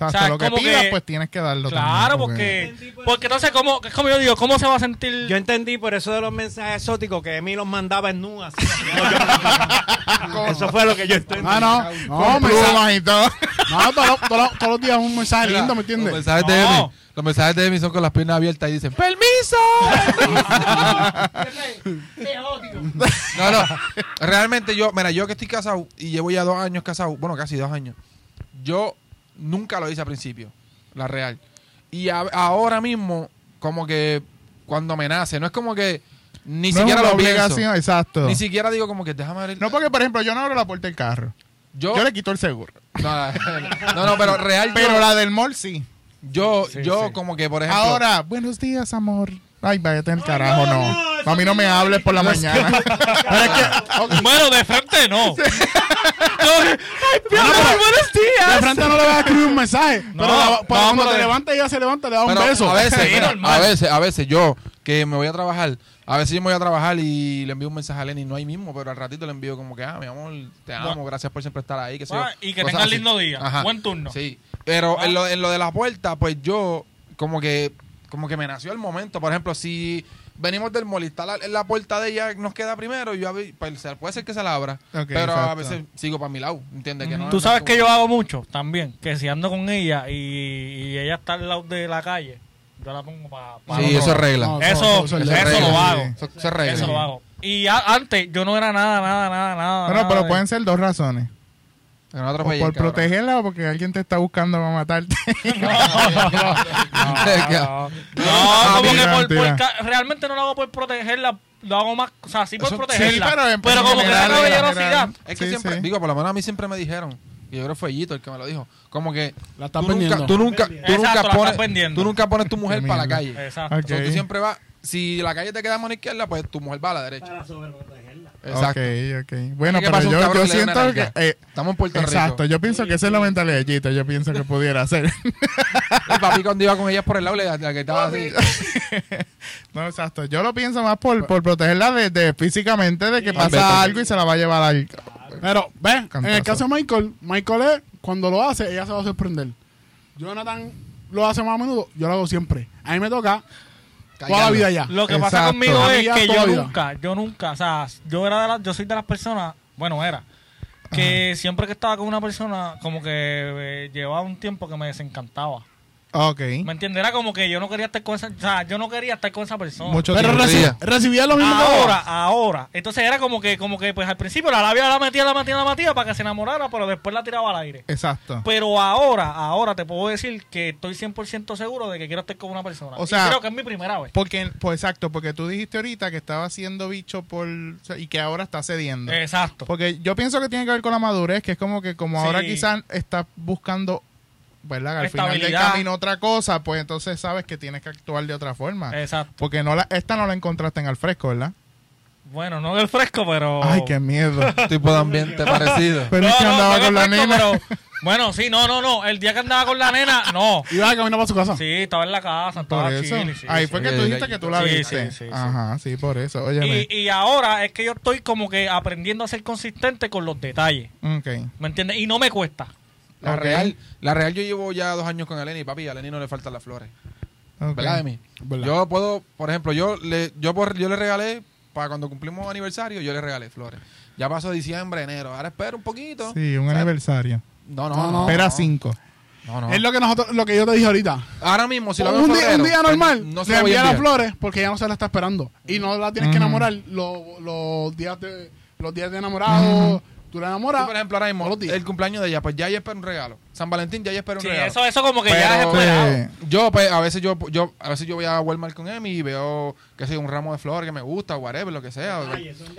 23. O sea, O sea, lo que pidas, que- pues tienes que darlo Claro, también, porque, porque entonces, como, es como yo digo, ¿cómo se va a sentir? Yo entendí por eso de los mensajes exóticos que Emi los mandaba en nu así. eso fue lo que yo entendí. Ah, no. No, mensaje- plumas y todo. no todos, los- todos los- todos los días un mensaje Mira, lindo, ¿me Los entiendes? mensajes, de No. Emi, los mensajes de Emi son con las piernas abiertas y dicen ¡Permiso! no, no. Realmente yo, mira, yo que estoy casado y llevo ya dos años casado, bueno, casi dos años, yo nunca lo hice al principio, la real. Y a- ahora mismo, como que cuando me nace, no es como que ni No siquiera es una lo pienso. obligación, exacto. Ni siquiera digo como que déjame abrir. No, porque, por ejemplo, yo no abro la puerta del carro. yo, Yo le quito el seguro. no, no, no, pero real, Pero yo, la del mall sí. yo, Sí, yo sí. como que, por ejemplo... Ahora, buenos días, amor. Ay, váyate el carajo, no. A mí no me hables por la mañana. Pero es que, Bueno, de frente no. Ay, pero- buenos De días. frente no le vas a escribir un mensaje. No, pero la- cuando te levanta, ella se levanta, le da un Pero beso. A veces, mira, normal. a veces, a veces yo que me voy a trabajar, a veces yo me voy a trabajar y le envío un mensaje a Lenny, no ahí mismo, pero al ratito le envío como que, ah, mi amor, te amo, Bueno. gracias por siempre estar ahí. Que Ah, y que tengas lindo día. Buen turno. Sí, pero Ah. en, lo, en lo de la puerta, pues yo como que, como que me nació el momento. Por ejemplo, si venimos del mall y está la, en la puerta de ella nos queda primero, yo pues, puede ser que se la abra, pero a veces sigo para mi lado, ¿entiendes? Que no- Tú sabes es que como- yo hago mucho también, que si ando con ella y, y ella está al lado de la calle, yo la pongo para... Sí, eso es regla. No, Eso, eso eso, es regla. lo hago. Eso, eso es regla. Eso lo hago. Y a- antes yo no era nada, nada, nada, nada. bueno, nada pero de- pueden ser dos razones. No O por cabrón. protegerla o porque alguien te está buscando para matarte. No, no, Ah, como que por, por ca- realmente no lo hago por protegerla, lo hago más, o sea, sí por Eso- protegerla, sí, pero en- pero en como que general, en caballerosidad. Es que Sí, siempre, sí. digo, por lo menos a mí siempre me dijeron, y yo creo que fue Yito el que me lo dijo, como que La estás tú nunca, tú nunca, tú Exacto, nunca la estás pones, vendiendo. tú nunca pones tu mujer para la calle. Exacto. Ok. O sea, tú siempre vas, si la calle te queda a mano izquierda, pues tu mujer va a la derecha. Para. Exacto. Ok, ok. Bueno, ¿Qué pero yo, le siento que... eh, Estamos en Puerto exacto, Rico. yo pienso que esa es la mentalidad de Yo pienso que pudiera ser. El papi cuando iba con ellas por el lado, le la que estaba así. no, exacto. Yo lo pienso más por, por protegerla de, de físicamente, de que Alberto. pasa algo y se la va a llevar al... Pero, ven, en el caso de Michael, Michael es, cuando lo hace, ella se va a sorprender. Jonathan lo hace más a menudo, yo lo hago siempre. A mí me toca toda la vida ya. Lo que pasa conmigo es que yo nunca, yo nunca, o sea, yo era de las, yo soy de las personas, bueno era, que siempre que estaba con una persona, como que eh, llevaba un tiempo que me desencantaba. Ok. ¿Me entiendes? Era como que yo no quería estar con esa, o sea, yo no quería estar con esa persona. Mucho Pero reci- recibía lo mismo que vos. ahora, ahora. Entonces era como que, como que, pues al principio la labia la metía, la metía, la metía para que se enamorara, pero después la tiraba al aire. Exacto. Pero ahora, ahora te puedo decir que estoy 100% seguro de que quiero estar con una persona. O Y sea- creo que es mi primera vez. Porque, pues exacto, porque tú dijiste ahorita que estaba haciendo bicho por o sea, y que ahora está cediendo. Exacto. Porque yo pienso que tiene que ver con la madurez, que es como que como Sí. ahora quizás estás buscando, ¿verdad? Al final del camino otra cosa, pues entonces sabes que tienes que actuar de otra forma. Exacto. Porque no la, esta no la encontraste en el fresco, ¿verdad? Bueno, no del fresco, pero. Ay, qué miedo. Tipo de ambiente parecido. Pero es No, que no, andaba no con la fresco, nena. pero- Bueno, sí, no, no, no. El día que andaba con la nena, no. Iba a caminar para su casa. Sí, estaba en la casa, Por estaba eso. chile, sí, Ahí sí. fue que tú dijiste que tú la Sí, viste. sí, sí, sí. Ajá, sí, por eso. Óyeme. Y, y ahora es que yo estoy como que aprendiendo a ser consistente con los detalles. Ok. ¿Me entiendes? Y no me cuesta. La real, la real yo llevo ya dos años con Eleni, papi, a Eleni no le faltan las flores. ¿Verdad, Emi? ¿Verdad? Yo puedo, por ejemplo, yo le, yo, por- yo le regalé, para cuando cumplimos aniversario, yo le regalé flores. Ya pasó diciembre, enero. Ahora espera un poquito. Sí, un ¿sabes? aniversario. No, no, No. Espera no. cinco. No, no. Es lo que nosotros, lo que yo te dije ahorita. Ahora mismo, si lo veo un, día, un día pues, normal, no se le envía las flores porque ya no se la está esperando. Y no la tienes que enamorar los, los días de los días de enamorado. Tú la enamoras. Sí, por ejemplo, ahora mismo, todos los días. el cumpleaños de ella, pues ya ella espera un regalo. San Valentín ya ella espera un Sí, regalo. eso, eso como que ya es esperado. Sí. Yo, pues, a veces yo, yo, a veces yo voy a Walmart con Emi y veo, qué sé, un ramo de flores que me gusta, whatever, lo que sea.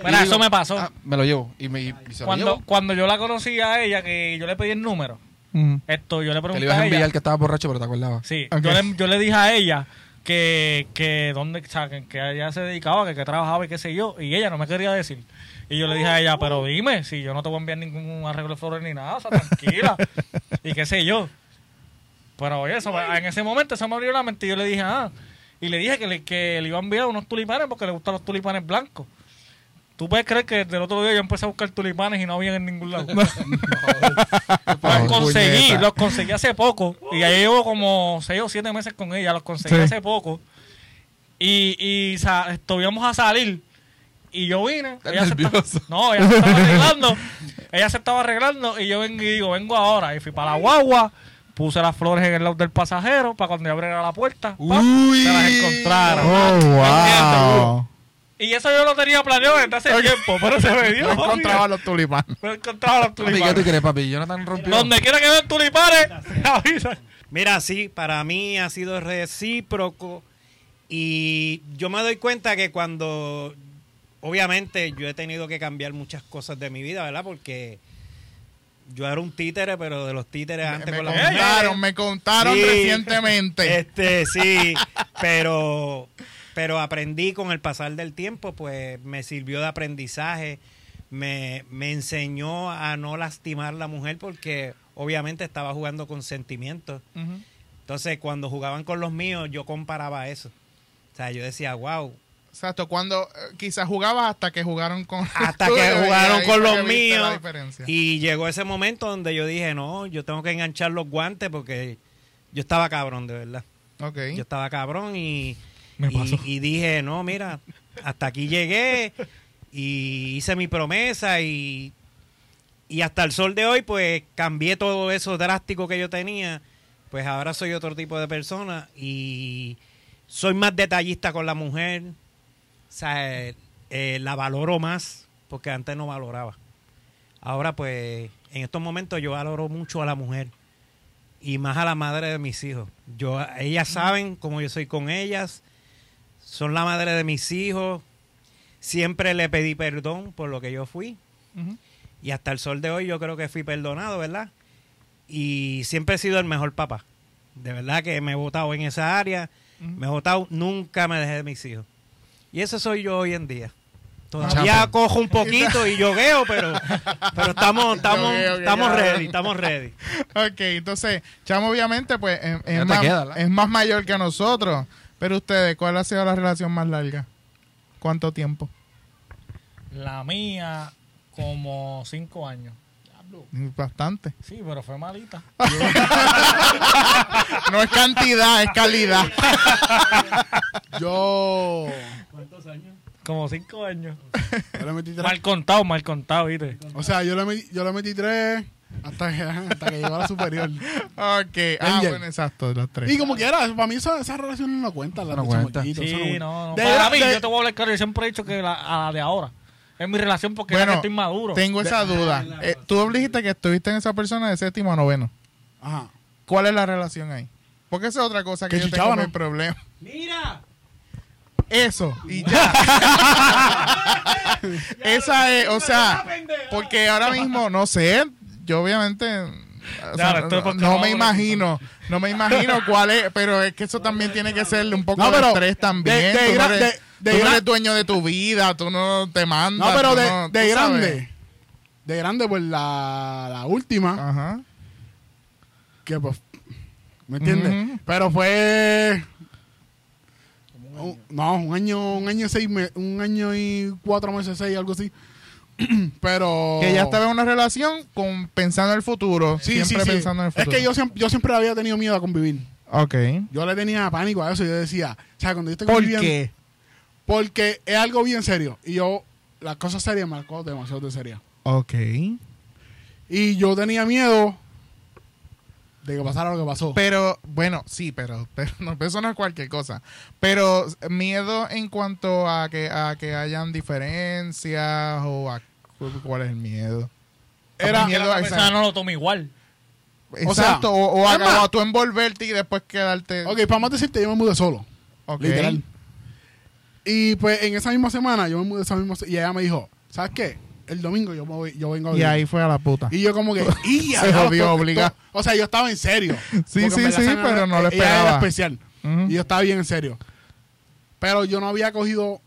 Mira, Y eso me pasó. ah, me lo llevo. Y, me, y se lo Cuando, llevo. cuando yo la conocí a ella, que yo le pedí el número, Ujú. esto yo le Que le pregunté ibas a a ella. enviar que estaba borracho, pero te acordabas. Sí, yo, le, yo le dije a ella que, que dónde, o sea, que, que ella se dedicaba, que, que trabajaba y qué sé yo, y ella no me quería decir. Y yo le dije a ella, pero dime, si yo no te voy a enviar ningún arreglo de flores ni nada, o sea, tranquila. y qué sé yo. Pero oye, eso, en ese momento se me abrió la mente y yo le dije, ah, y le dije que le, que le iba a enviar unos tulipanes porque le gustan los tulipanes blancos. ¿Tú puedes creer que del otro día yo empecé a buscar tulipanes y no habían en ningún lado? Los conseguí, los conseguí hace poco. Y ya llevo como 6 o 7 meses con ella. Los conseguí Sí. hace poco. Y, y sa- estuvimos a salir. Y yo vine. Ella se no, ella se estaba arreglando. ella se estaba arreglando. Y yo vengo y digo, vengo ahora. Y fui para la guagua. Puse las flores en el lado del pasajero para cuando yo abriera la puerta. Uy. se las encontraron. Oh, wow. Y eso yo lo tenía planeado desde hace tiempo. Pero se me dio. No encontraba los tulipanes. No encontraba los Papi, ¿qué tulipanes. tú crees, papi? Jonathan rompió. Donde quiera que vean tulipanes, avisan. Mira, sí, para mí ha sido recíproco y yo me doy cuenta que cuando, obviamente, yo he tenido que cambiar muchas cosas de mi vida, ¿verdad? Porque yo era un títere, pero de los títeres antes Me con las contaron, mujeres. me contaron Sí. recientemente. Este, sí, pero, pero aprendí con el pasar del tiempo, pues me sirvió de aprendizaje, me, me enseñó a no lastimar a la mujer porque obviamente estaba jugando con sentimientos. Entonces, cuando jugaban con los míos, yo comparaba eso. O sea, yo decía, wow, Exacto, cuando eh, quizás jugabas hasta que jugaron con hasta que jugaron ahí con los míos. Y llegó ese momento donde yo dije, no, yo tengo que enganchar los guantes porque yo estaba cabrón, de verdad. Ok. Yo estaba cabrón y, Me y- y dije, no, mira, hasta aquí llegué y hice mi promesa y, y hasta el sol de hoy, pues cambié todo eso drástico que yo tenía. Pues ahora soy otro tipo de persona y soy más detallista con la mujer. O sea, eh, eh, la valoro más porque antes no valoraba. Ahora, pues, en estos momentos yo valoro mucho a la mujer y más a la madre de mis hijos. Yo, ellas saben cómo yo soy con ellas, son la madre de mis hijos. Siempre le pedí perdón por lo que yo fui y hasta el sol de hoy yo creo que fui perdonado, ¿verdad? Y siempre he sido el mejor papá. De verdad que me he votado en esa área, me he votado, nunca me dejé de mis hijos. Y eso soy yo hoy en día. Todavía cojo un poquito y yogueo, pero, pero estamos, estamos, Yogueo, estamos ready, estamos ready. Ok, entonces, Chamo obviamente pues es, más, es más mayor que nosotros. Pero ustedes, ¿cuál ha sido la relación más larga? ¿Cuánto tiempo? La mía, como 5 años. Bastante. Sí, pero fue malita. No es cantidad, es calidad. Yo, Como 5 años. yo le metí tres. Mal contado, mal contado, ¿viste? O sea, yo le metí, yo le metí tres Hasta que, hasta que llegó a la superior. Ok. Ah, Angel. bueno, exacto, los tres. Y como quiera, para mí esa, esa relación no cuenta. La No de cuenta. chamaquito, eso Sí, no. De- Para mí, de- yo te voy a hablar claro. Yo siempre he dicho que la, a la de ahora es mi relación porque Bueno, que estoy maduro. Tengo esa duda. Eh, tú dijiste que estuviste en esa persona de séptimo a noveno. Ajá. ¿Cuál es la relación ahí? Porque esa es otra cosa que yo tengo chichaban, mi ¿no? problema. Mira. Eso, y ya. esa es, o sea, porque ahora mismo, no sé, yo obviamente... o sea, no, me imagino, no me imagino cuál es, pero es que eso también tiene que ser un poco No, de estrés también. de- de de- tú no eres dueño de tu vida, tú no te mandas. No, pero de, no- de tú sabes. grande. De grande, pues la, la última. Ajá. Que pues. ¿Me entiendes? Pero fue. un- no, un año, un año y seis me- un año y cuatro meses, seis, algo así. pero. Que ya estaba en una relación con pensando en el futuro, Sí, siempre sí, sí. pensando en el Es futuro. que yo siempre, yo siempre había tenido miedo a convivir. Ok. Yo le tenía pánico a eso. Yo decía, o sea, cuando yo estoy ¿Por conviviendo. qué? Porque es algo bien serio. Y yo, las cosas serias me las cojo demasiado de serias. Ok. Y yo tenía miedo de que pasara lo que pasó. Pero, bueno, sí, pero, pero no, eso no es cualquier cosa. Pero miedo en cuanto a que, a que hayan diferencias o a cuál es el miedo. Era- miedo la a persona no lo toma igual. O sea, Exacto, o, o a, a tú envolverte y después quedarte. ok, para más decirte, yo me mudé solo. Ok. Literal. Y pues en esa misma semana, yo me mudé esa misma y ella me dijo, ¿sabes qué? El domingo yo, me voy, yo vengo a Y vivir". ahí fue a la puta. Y yo como que, ¡y! Se jodió obligado. O sea, yo estaba en serio. Sí, sí, sí, pero no lo ella era esperaba. especial. Y yo estaba bien en serio. Pero yo no había cogido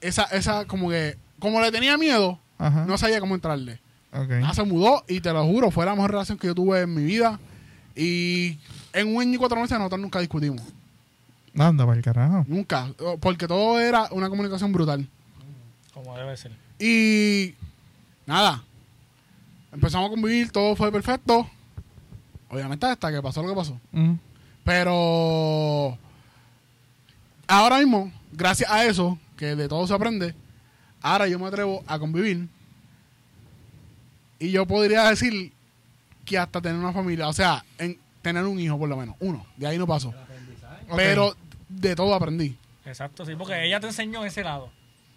esa, esa como que, como le tenía miedo, Ajá. no sabía cómo entrarle. Ok. Ah, se mudó y te lo juro, fue la mejor relación que yo tuve en mi vida. Y en un año y cuatro meses nosotros nunca discutimos. Anda, para el carajo. Nunca. Porque todo era una comunicación brutal. Como debe ser. Y nada. Empezamos a convivir, todo fue perfecto. Obviamente hasta que pasó lo que pasó. Ujú. Pero ahora mismo, gracias a eso, que de todo se aprende, ahora yo me atrevo a convivir. Y yo podría decir que hasta tener una familia, o sea, en tener un hijo por lo menos, uno, de ahí no pasó. Pero de todo aprendí. Exacto, sí, porque ella te enseñó ese lado.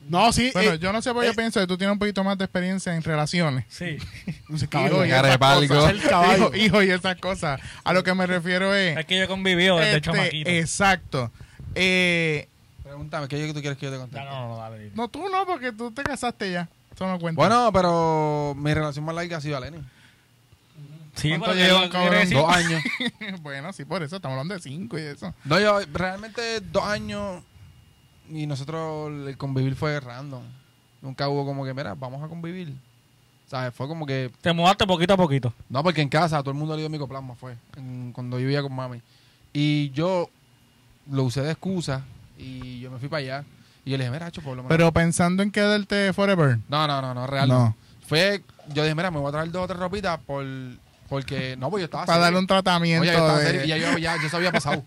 No, sí. Bueno, eh, yo no sé por qué eh, yo pienso que tú tienes un poquito más de experiencia en relaciones. Sí. no sé, Hijo caballo, y cosas. El caballo. Hijo, hijo y esas cosas. A lo que me refiero es. Es que yo he convivido desde este, chamaquito. exacto. Eh, Pregúntame, ¿qué es lo que tú quieres que yo te conteste? no, no, no, dale. dile. no, tú no, porque tú te casaste ya. Eso no cuenta. Bueno, pero mi relación más larga ha sido a Lenny. Sí, ¿Cuánto pero llevan, cabrón? Dos años. bueno, sí, por eso estamos hablando de cinco y eso. No, yo realmente dos años y nosotros el convivir fue random. Nunca hubo como que, mira, vamos a convivir. ¿Sabes? Fue como que... Te mudaste poquito a poquito. No, porque en casa todo el mundo le dio micoplasma, fue. en- cuando yo vivía con mami. Y yo lo usé de excusa y yo me fui para allá. Y yo le dije, mira, hecho por lo menos... Pero pensando en quedarte forever. No, no, no, no, real. No. Fue, yo dije, mira, me voy a traer dos o tres ropitas por, porque, no, pues yo estaba Para serio. darle un tratamiento. Oye, yo estaba de- serio y ya yo, ya, yo se había pasado.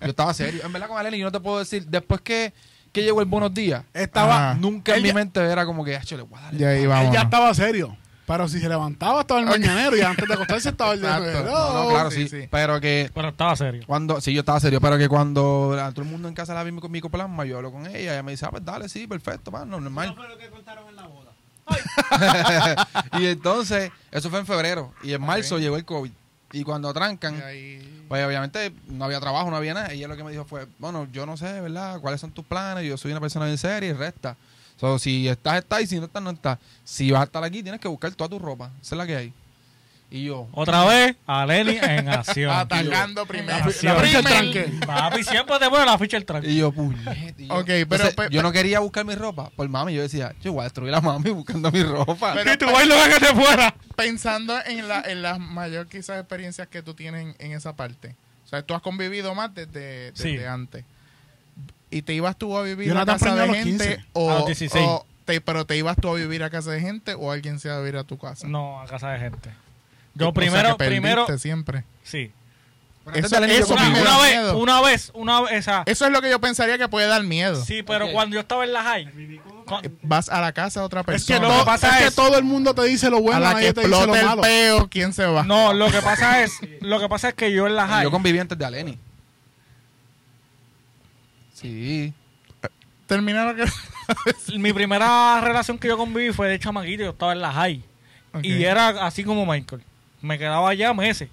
yo estaba serio. En verdad con Aleni, yo no te puedo decir, después que, que llegó el buenos días, Estaba, Ajá. nunca en mi mente era como que, "Acho, le voy a dar. Ya ahí él ya estaba serio. Pero si se levantaba estaba el mañanero y antes de acostarse estaba el de. No, no, claro, sí, Sí, sí. Pero que Pero estaba serio. cuando, sí, yo estaba serio, pero que cuando a todo el mundo en casa la vi con micoplasma, yo hablo con ella, ella me dice, ah, pues dale, sí, perfecto, mano, normal. fue lo que contaron en la boda. y entonces, eso fue en febrero. Y en marzo llegó el COVID. Y cuando trancan, ahí- pues obviamente no había trabajo, no había nada. Ella lo que me dijo fue, bueno, yo no sé, ¿verdad? ¿Cuáles son tus planes? Yo soy una persona bien seria y resta. So, si estás, estás y si no estás, no estás. Si vas a estar aquí, tienes que buscar toda tu ropa. Esa es la que hay. Y yo, Otra vez, a Lenny en acción. Atacando primero. La ficha del tranque. Papi, siempre te pone la ficha del tranque. y yo, puñet. y yo- Ok, pero- Entonces, pe- yo no quería buscar mi ropa por mami. Yo decía, yo voy a destruir a mami buscando mi ropa. Pero- Y tu bailo que te fuera. Pensando en, la, en las mayor quizás experiencias que tú tienes en, en esa parte. O sea, tú has convivido más desde, desde Sí. antes. ¿Y te ibas tú a vivir a casa de gente? 15. O, A los 16. o te- pero te ibas tú a vivir a casa de gente o alguien se iba a vivir a tu casa? No, a casa de gente. O Yo primero, que perdiste primero, siempre. sí. Eso- eso Una, una vez, miedo. una vez, una vez, esa, Eso es lo que yo pensaría que puede dar miedo. sí, pero cuando yo estaba en la high, vas a la casa de otra Es que, persona. lo que pasa es que todo el mundo te dice lo a bueno, la que te dice lo el malo. peo, ¿quién se va? No, lo que pasa es, lo que pasa es que yo en la high, Yo conviví antes de Aleni. Sí. Termina lo que... mi primera relación que yo conviví fue de chamaquito, yo estaba en la high. Y era así como Michael. Me quedaba allá meses.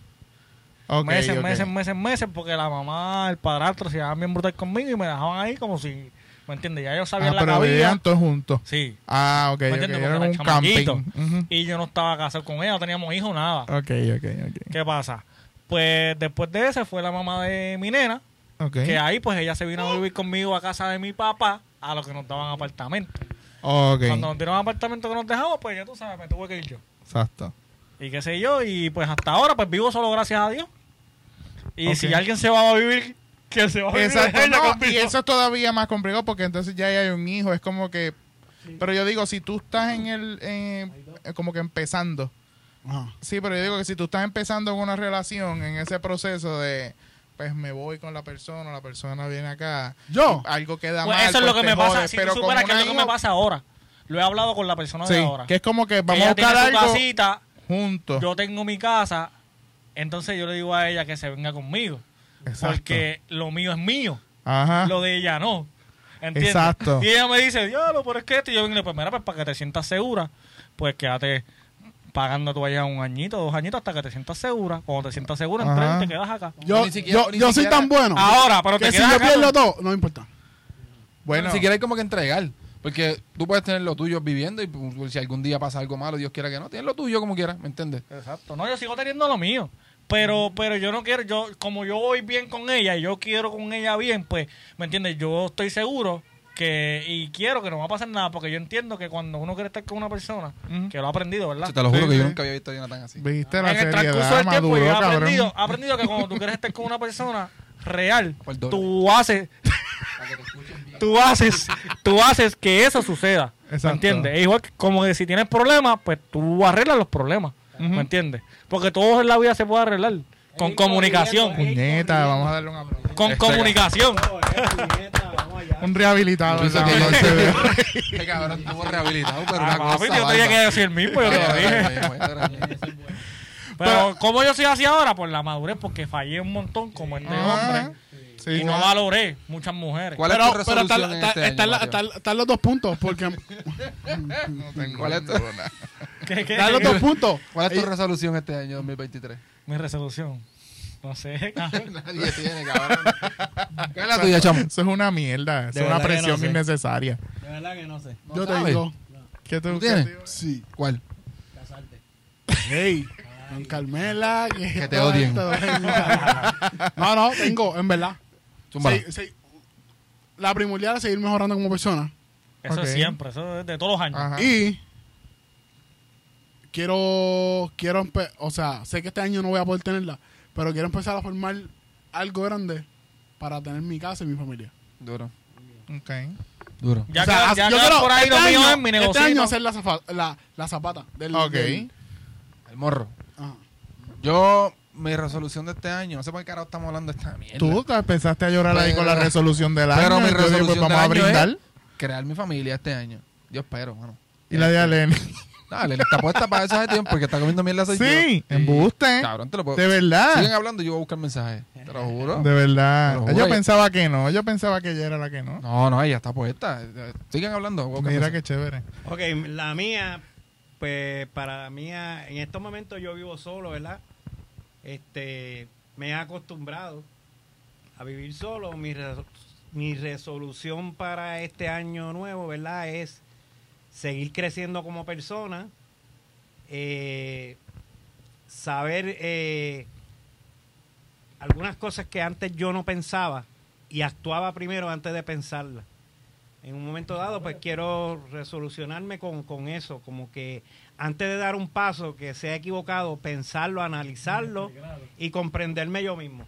Meses, meses, meses, meses, porque la mamá, el padrastro se llevaban bien brutal conmigo y me dejaban ahí como si, ¿me entiendes? Ya yo sabía Ah, la pero vivían todos juntos. Sí. Ah, ok, ¿Me entiendes? Porque un era camping. Ujú. Y yo no estaba casado con ella, no teníamos hijos, nada. Ok, ok, ok. ¿Qué pasa? Pues después de ese fue la mamá de mi nena, que ahí pues ella se vino a vivir conmigo a casa de mi papá, a lo que nos daban apartamento. Cuando nos dieron apartamento que nos dejamos, pues ya tú sabes, me tuve que ir yo. Exacto. Y qué sé yo, y pues hasta ahora pues vivo solo gracias a Dios. Y si alguien se va a vivir, que se va a vivir Exacto. no, y eso es todavía más complicado porque entonces ya hay un hijo. Es como que... Pero yo digo, si tú estás en el... en- como que empezando. Ajá. Sí, pero yo digo que si tú estás empezando con una relación en ese proceso de... Pues me voy con la persona, la persona viene acá. Yo. Algo queda Pues mal. eso es lo pues que te me pasa. Si pero tú con supieras que es lo que me pasa ahora. Lo he hablado con la persona Sí, de ahora. que es como que vamos ella a buscar tiene su algo casita, juntos. yo tengo mi casa, entonces yo le digo a ella que se venga conmigo. Exacto. Porque lo mío es mío, Ajá. lo de ella no. ¿Entiendes? Exacto. Y ella me dice, diablo, pero es que esto. Y yo vengo, pues mira, pues para que te sientas segura, pues quédate pagando tú allá un añito, dos añitos hasta que te sientas segura. Cuando te sientas segura, entonces te quedas acá. Yo, Ni siquiera- yo, ni yo soy tan bueno Ahora, pero que te si quedas yo acá. pierdo todo, no me importa. Bueno, Ni siquiera hay como que entregar. Porque tú puedes tener lo tuyo viviendo y pues, si algún día pasa algo malo, Dios quiera que no, tienes lo tuyo como quieras, ¿me entiendes? Exacto. No, yo sigo teniendo lo mío. Pero, pero yo no quiero, yo, como yo voy bien con ella y yo quiero con ella bien, pues, ¿me entiendes? Yo estoy seguro que, y quiero que no va a pasar nada, porque yo entiendo que cuando uno quiere estar con una persona, que lo ha aprendido, ¿verdad? Yo te lo juro Sí, que yo nunca había visto a Jonathan así. viste la en el transcurso del tiempo yo he maduro, aprendido, he aprendido que cuando tú quieres estar con una persona real, tú haces, tú haces, tú haces que eso suceda. ¿Me entiendes? Es igual que como que si tienes problemas, pues tú arreglas los problemas. ¿Me entiendes? Porque todo en la vida se puede arreglar. Con comunicación. Puñeta, vamos a darle un aplauso. Con comunicación. Un rehabilitado. Cabrón, estuvo rehabilitado, pero Ah, una papi, cosa. yo te dije que decir el mismo, yo te lo dije. Pero, ¿cómo yo soy así ahora? Por la madurez, porque fallé un montón como este Ah, hombre. Sí, y no valoré muchas mujeres. ¿Cuál Pero, es tu pero están está- este están- están los dos puntos, porque No tengo ¿Cuál es tu-. ¿Qué, qué, están los dos puntos. ¿Cuál es tu Eh, resolución este año 2023? Mi resolución. No sé. Nadie tiene, cabrón. ¿Qué es la tuya, chamo? Eso es una mierda. Eso es una que no presión sé. innecesaria. De verdad que no sé. ¿No yo sabes? tengo. ¿Qué tú, ¿Tú qué tienes? te- Sí. ¿Cuál? Casarte. Hey, don Carmela. Que, Que te odien. No, no, tengo, en verdad. Zúmbala. Sí, sí. La primordial es seguir mejorando como persona. Eso Ok. es siempre, eso es de todos los años. Ajá. Y quiero, quiero o sea, sé que este año no voy a poder tenerla, pero quiero empezar a formar algo grande para tener mi casa y mi familia. Duro. Ok. Duro. Ya O sea, ya yo quiero por ahí este lo mío es mi Este negocio. año hacer la, la, la zapata. Del, Ok. del- El morro. ajá. Yo, mi resolución de este año, no sé por qué carajo estamos hablando de esta mierda. Tú te empezaste a llorar ahí con la resolución del año. Pero mi entonces, resolución pues, vamos a del año brindar. es crear mi familia este año. Yo espero, mano. Y la de Aleni. Dale, le está puesta para eso hace tiempo porque está comiendo mierda soy Sí, yo. embuste. Cabrón, te lo puedo. De verdad. Siguen hablando y yo voy a buscar mensajes. Te lo juro. De verdad. Juro, Yo ella- pensaba que no. Yo pensaba que ella era la que no. No, no, ella está puesta. Sigan hablando. Mira mensajes. qué chévere. Ok, la mía, pues para mí, en estos momentos yo vivo solo, ¿verdad? Este, me he acostumbrado a vivir solo. Mi, mi resolución para este año nuevo, ¿verdad? Es seguir creciendo como persona, eh, saber eh, algunas cosas que antes yo no pensaba y actuaba primero antes de pensarlas en un momento dado, pues quiero resolucionarme con, con eso, como que antes de dar un paso que sea equivocado, pensarlo, analizarlo y comprenderme yo mismo.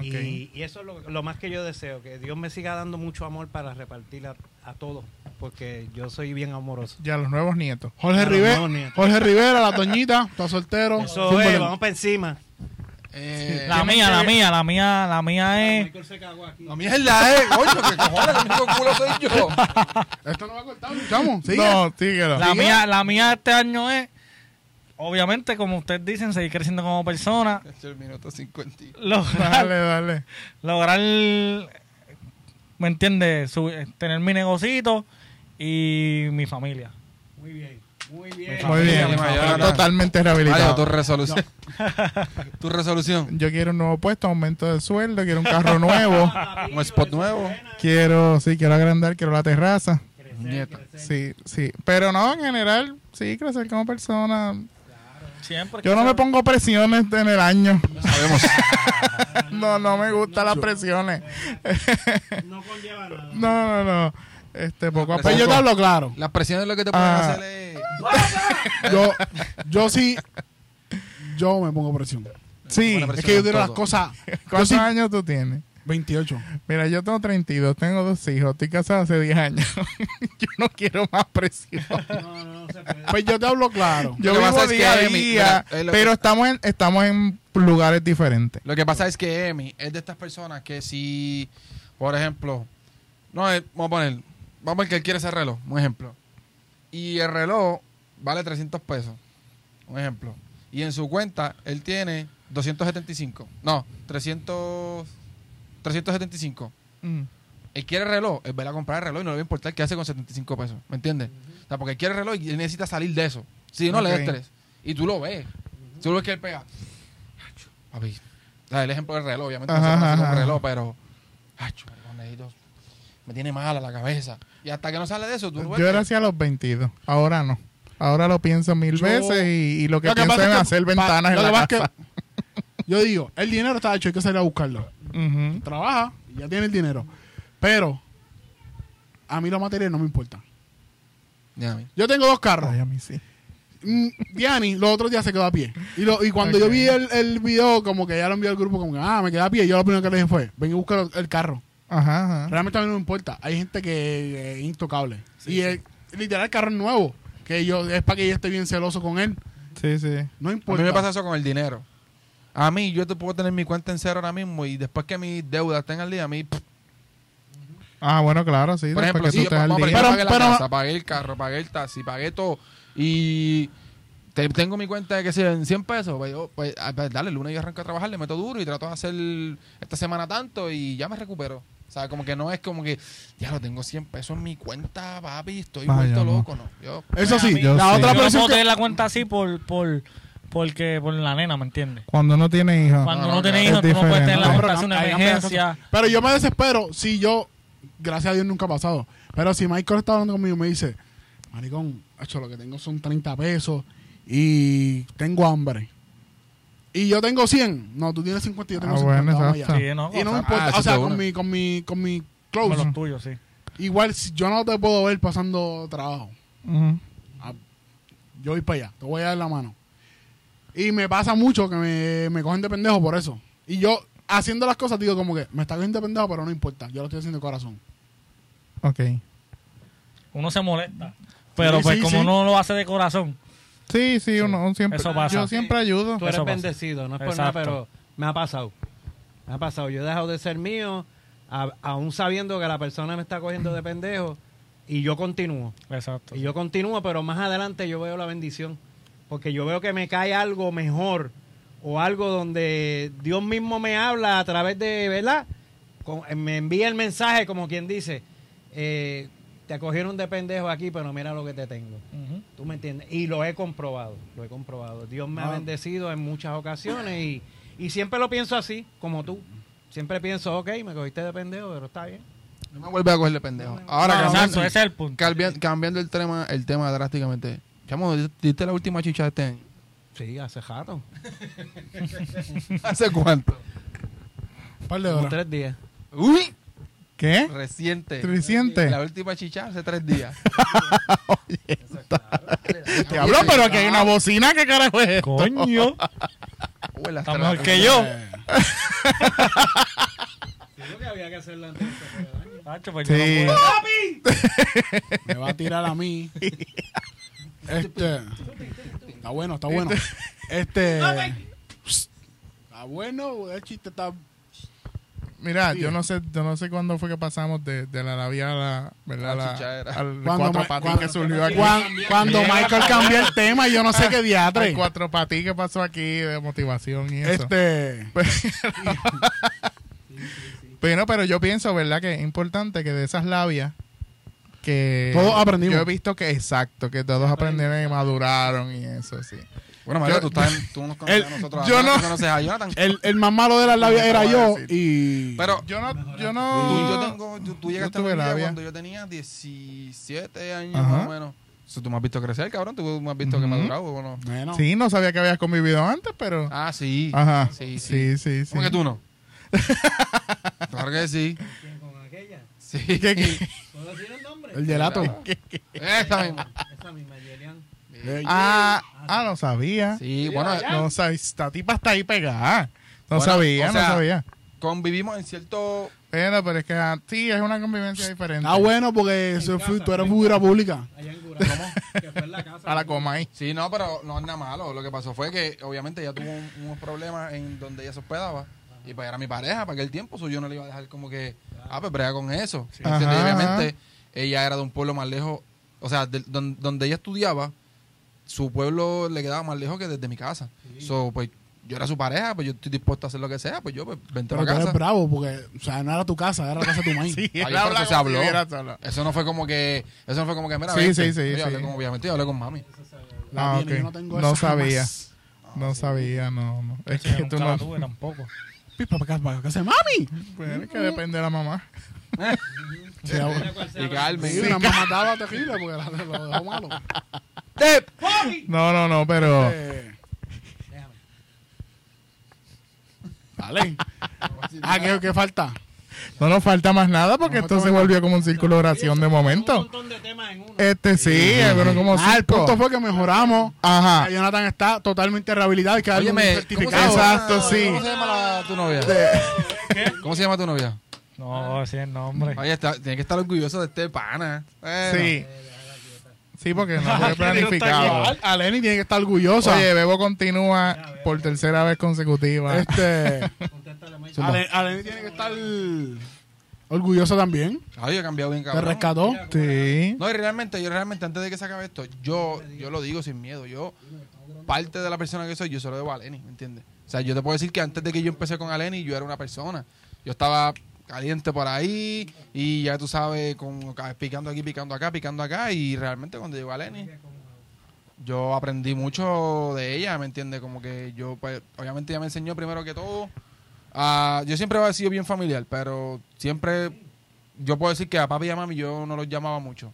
Y, y eso es lo, lo más que yo deseo, que Dios me siga dando mucho amor para repartir a, a todos, porque yo soy bien amoroso. Ya los nuevos nietos. Jorge Rivera. Jorge Rivera, la doñita, está soltero. Eso es, vamos para encima. Eh, La mía, la mía, la mía, la mía es. Michael se cagó aquí. La mía es la E, coño, que cojones, el único culo soy yo. Esto no va a cortar, chamo. Sigue. No, síguelo. La mía, la mía este año es, obviamente, como ustedes dicen, seguir creciendo como persona, Este es el minuto 50. lograr, Dale, dale. lograr, ¿me entiendes? Tener mi negocito y mi familia. Muy bien, muy bien. Muy bien. mi mayor. Está totalmente Mario, rehabilitado. tu resolución. tu resolución. Yo quiero un nuevo puesto, aumento de sueldo, quiero un carro nuevo. Un spot nuevo. quiero, sí, quiero agrandar, quiero la terraza. Nieta. Sí, sí. Pero no, en general, sí, crecer como persona. Siempre. Yo no me pongo presiones en el año. Sabemos. No, no me gustan las presiones. No conlleva nada. No, no, no. Este, poco a Pues yo te poco. hablo claro. Las presiones lo que te pueden Ah. hacer es. Yo, yo sí, yo me pongo presión. Sí. Buena presión Es que yo en quiero las todo. cosas. Yo ¿Cuántos sí, años tú tienes? 28. Mira, yo tengo 32, tengo dos hijos, estoy casado hace 10 años. yo no quiero más presión. No, no, no se puede. Pues yo te hablo claro. Yo Lo que vivo pasa es que día a Emi, día, mira, es lo pero que- estamos en, estamos en lugares diferentes. Lo que pasa es que Emi es de estas personas que si, por ejemplo, no, eh, vamos a poner, vamos a poner que él quiere ese reloj, un ejemplo. Y el reloj vale 300 pesos, un ejemplo. Y en su cuenta él tiene 275, no, 300, 375. Mm. Él quiere el reloj, él va a comprar el reloj y no le va a importar qué hace con 75 pesos, ¿me entiendes? O sea, porque él quiere el reloj y él necesita salir de eso. Si no, le Ok. des tres. Y tú lo ves. Tú lo ves que él pega. Papi, o sea, el ejemplo del reloj, obviamente no Ajá, se conoce como reloj, pero. Necesito- me tiene mala la cabeza. Y hasta que no sale de eso, tú ves Yo era hacia los 22, ahora no. Ahora lo pienso mil Yo- veces y, y lo que Lo que pienso es que hacer ventanas en la casa. que Yo digo, el dinero está hecho, hay que salir a buscarlo. Trabaja y ya tiene el dinero. Pero a mí los materiales no me importan. Yo tengo dos carros. Ay, a mí sí. Mm, Diani los otros días se quedó a pie. Y, lo, y cuando yo vi el, el video, como que ya lo envió al grupo, como que, ah, me quedé a pie. Yo lo primero que le dije fue, ven y busca el carro. Ajá, ajá. Realmente a mí no me importa. Hay gente que es intocable. y el- literal el carro es nuevo. Que yo, es para que yo esté bien celoso con él. Sí, sí. No A importa. mí me pasa eso con el dinero. A mí, yo te puedo tener mi cuenta en cero ahora mismo y después que mis deudas estén al día, a mí, pff, Ah, bueno, claro, sí. por ejemplo, si tú yo, al a día. Pero- pagué la casa, pagué el carro, pagué el taxi, pagué todo y te- tengo mi cuenta de que sea en 100 pesos, pues, yo, pues, ah, pues, dale, el lunes yo arranco a trabajar, le meto duro y trato de hacer esta semana tanto y ya me recupero. O sea, como que no es como que, ya lo tengo 100 pesos en mi cuenta, papi, estoy Vaya, vuelto no. loco, ¿no? Yo, Eso sí, Yo la sí. otra Yo no que- tener la cuenta así por, por, porque, por la nena, ¿me entiendes? Cuando uno tiene hijos. Cuando no, uno tiene claro. hijos, Es tú no puedes tener la diferente. cuenta, una emergencia. Pero yo me desespero si yo, gracias a Dios nunca ha pasado. Pero si Michael está hablando conmigo y me dice, Maricón, hecho, lo que tengo son 30 pesos y tengo hambre. Y yo tengo 100. No, tú tienes 50 y yo tengo Ah, 50. bueno, vamos allá. Sí, no, Y no me importa. ah, o sea, con mi, con mi, con mi con close. los tuyos, sí. Igual si yo no te puedo ver pasando trabajo. Ujú. Yo voy para allá, te voy a dar la mano. Y me pasa mucho que me, me cogen de pendejo por eso. Y yo, haciendo las cosas, digo como que me está cogiendo de pendejo, pero no importa. Yo lo estoy haciendo de corazón. Ok. Uno se molesta. Pero Sí, pues sí, como sí. uno lo hace de corazón, Sí, sí, uno uno siempre. Eso pasa. Yo siempre ayudo. Tú eres Eso pasa. bendecido, no es por Exacto. nada, pero me ha pasado. Me ha pasado. Yo he dejado de ser mío, a- aún sabiendo que la persona me está cogiendo de pendejo, y yo continúo. exacto. Y yo continúo, pero más adelante yo veo la bendición. Porque yo veo que me cae algo mejor o algo donde Dios mismo me habla a través de, ¿verdad? Con- me envía el mensaje como quien dice, eh, te cogieron de pendejo aquí, pero mira lo que te tengo. ¿Tú me entiendes? Y lo he comprobado, lo he comprobado. Dios me ha Ah. bendecido en muchas ocasiones y, y siempre lo pienso así, como tú. Siempre pienso, ok, me cogiste de pendejo, pero está bien. no me vuelve a coger de pendejo. Ahora, No, cambiando, ese es el punto. cambian- cambiando el tema, el tema drásticamente. Chamo, ¿diste la última chicha de este año? Sí, hace rato. ¿Hace cuánto? Un par de Como horas. tres días. Uy, ¿Qué? reciente. ¿Reciente? La última chicha hace tres días. Diablo, pero aquí hay una bocina, ¿qué carajo es esto? Coño. Uy, Está mejor que yo. Digo que había que hacerlo antes pues yo Sí. no me va a tirar a mí. Este. Está bueno, está bueno. Este. Está Está bueno, el chiste está. Mira, Sí. yo no sé, yo no sé cuándo fue que pasamos de, de la labia a la, ¿verdad? La chichadera. al Cuando cuatro patí cuando- que surgió aquí. Cuan- Cuando Michael cambió el tema, yo no sé qué Al diatre. cuatro patí que pasó aquí de motivación y eso. Este. Pero, pero yo pienso, ¿verdad? Que es importante que de esas labias que Todos aprendimos. Yo he visto que exacto, que todos aprendieron y maduraron y eso, sí. Bueno, Mario, Yo- tú, estás en- tú nos conoces El- a nosotros. yo no- conoces a Jonathan. El, el más malo de las labias era yo. Y. Pero Yo no, yo tú, no. yo tengo, tú, tú llegaste tuve a mi vida labia. cuando yo tenía 17 años Ajá. más o menos. Eso tú me has visto crecer, cabrón. Tú me has visto que he Ujú. madurado. Bueno. Bueno. Sí, no sabía que habías convivido antes, pero. Ah, sí. Ajá. Sí, sí. Sí, sí, sí. ¿Cómo que tú no? claro que sí. Con aquella. Sí. ¿Qué, qué? ¿Puedo decir el nombre? El gelato. Esa misma. Esa misma, Yelian. Ah, ah, no sabía. Sí, bueno, No sabía. Esta tipa está ahí pegada. No Bueno, sabía, o sea, no sabía. convivimos en cierto... Pero, pero es que ah, sí, es una convivencia diferente. Ah, bueno, porque eso fue- tú eres figura pública. Allá en Gurabo. Que fue en la casa. A la coma ahí. Sí, no, pero no es nada malo. Lo que pasó fue que obviamente ella tuvo un- unos problemas en donde ella se hospedaba. Y pues era mi pareja para aquel tiempo, so yo no le iba a dejar como que, ah, pues brega con eso. ¿entiendes? Ajá, obviamente ella era de un pueblo más lejos, o sea, de- don- donde ella estudiaba, su pueblo le quedaba más lejos que desde mi casa. So, pues yo era su pareja, pues yo estoy dispuesto a hacer lo que sea, pues yo pues, vente Pero a casa. bravo, porque, o sea, no era tu casa, era la casa de tu maíz. Sí, que se habló. Eso no fue como que, eso no fue como que, mira, Sí, vente. sí, sí, Yo hablé sí. con- obviamente yo hablé con mami. La Ah, tiene, ok. yo no tengo No eso sabía. jamás. No sabía, no, no. Es que tú no. tuve tampoco. Pipa, ¿para qué- para qué hace mami? Pues es que depende de la mamá. Sí, Y Carmen. Sí, una mamá estaba terrible porque la, lo dejó malo. No, no, no, pero. Eh, Dale. Ah, ¿qué, qué falta? No nos falta más nada porque No esto se volvió como un círculo de oración de Un momento. montón de temas en uno. Este sí, fueron como Ah, el punto fue que mejoramos. Ajá. Jonathan está totalmente rehabilitado y que darle un Óyeme, ¿cómo se certificado. Exacto, sí. ¿Cómo se llama la- tu novia? ¿Cómo se llama tu novia? No, sí el nombre. Oye, está, tiene que estar orgulloso de este pana. Bueno. Sí. Sí, porque no fue planificado. Al- A Lenny tiene que estar orgullosa. Oye, Bebo continúa por tercera vez consecutiva. este. Contéstale, Mike. a Lenny- a Lenny tiene que estar orgulloso también. Ay, he cambiado bien, Te cabrón. rescató. Sí. No, y realmente, yo realmente, antes de que se acabe esto, yo, yo lo digo sin miedo. Yo, parte de la persona que soy, yo se lo debo a Lenny, ¿me entiendes? O sea, yo te puedo decir que antes de que yo empecé con Aleni, yo era una persona. Yo estaba caliente por ahí y ya tú sabes, con, picando aquí, picando acá, picando acá. Y realmente cuando llegó Aleni, yo aprendí mucho de ella, ¿me entiendes? Como que yo, pues, obviamente ella me enseñó primero que todo. A- yo siempre he sido bien familiar, pero siempre yo puedo decir que a papi y a mami yo no los llamaba mucho.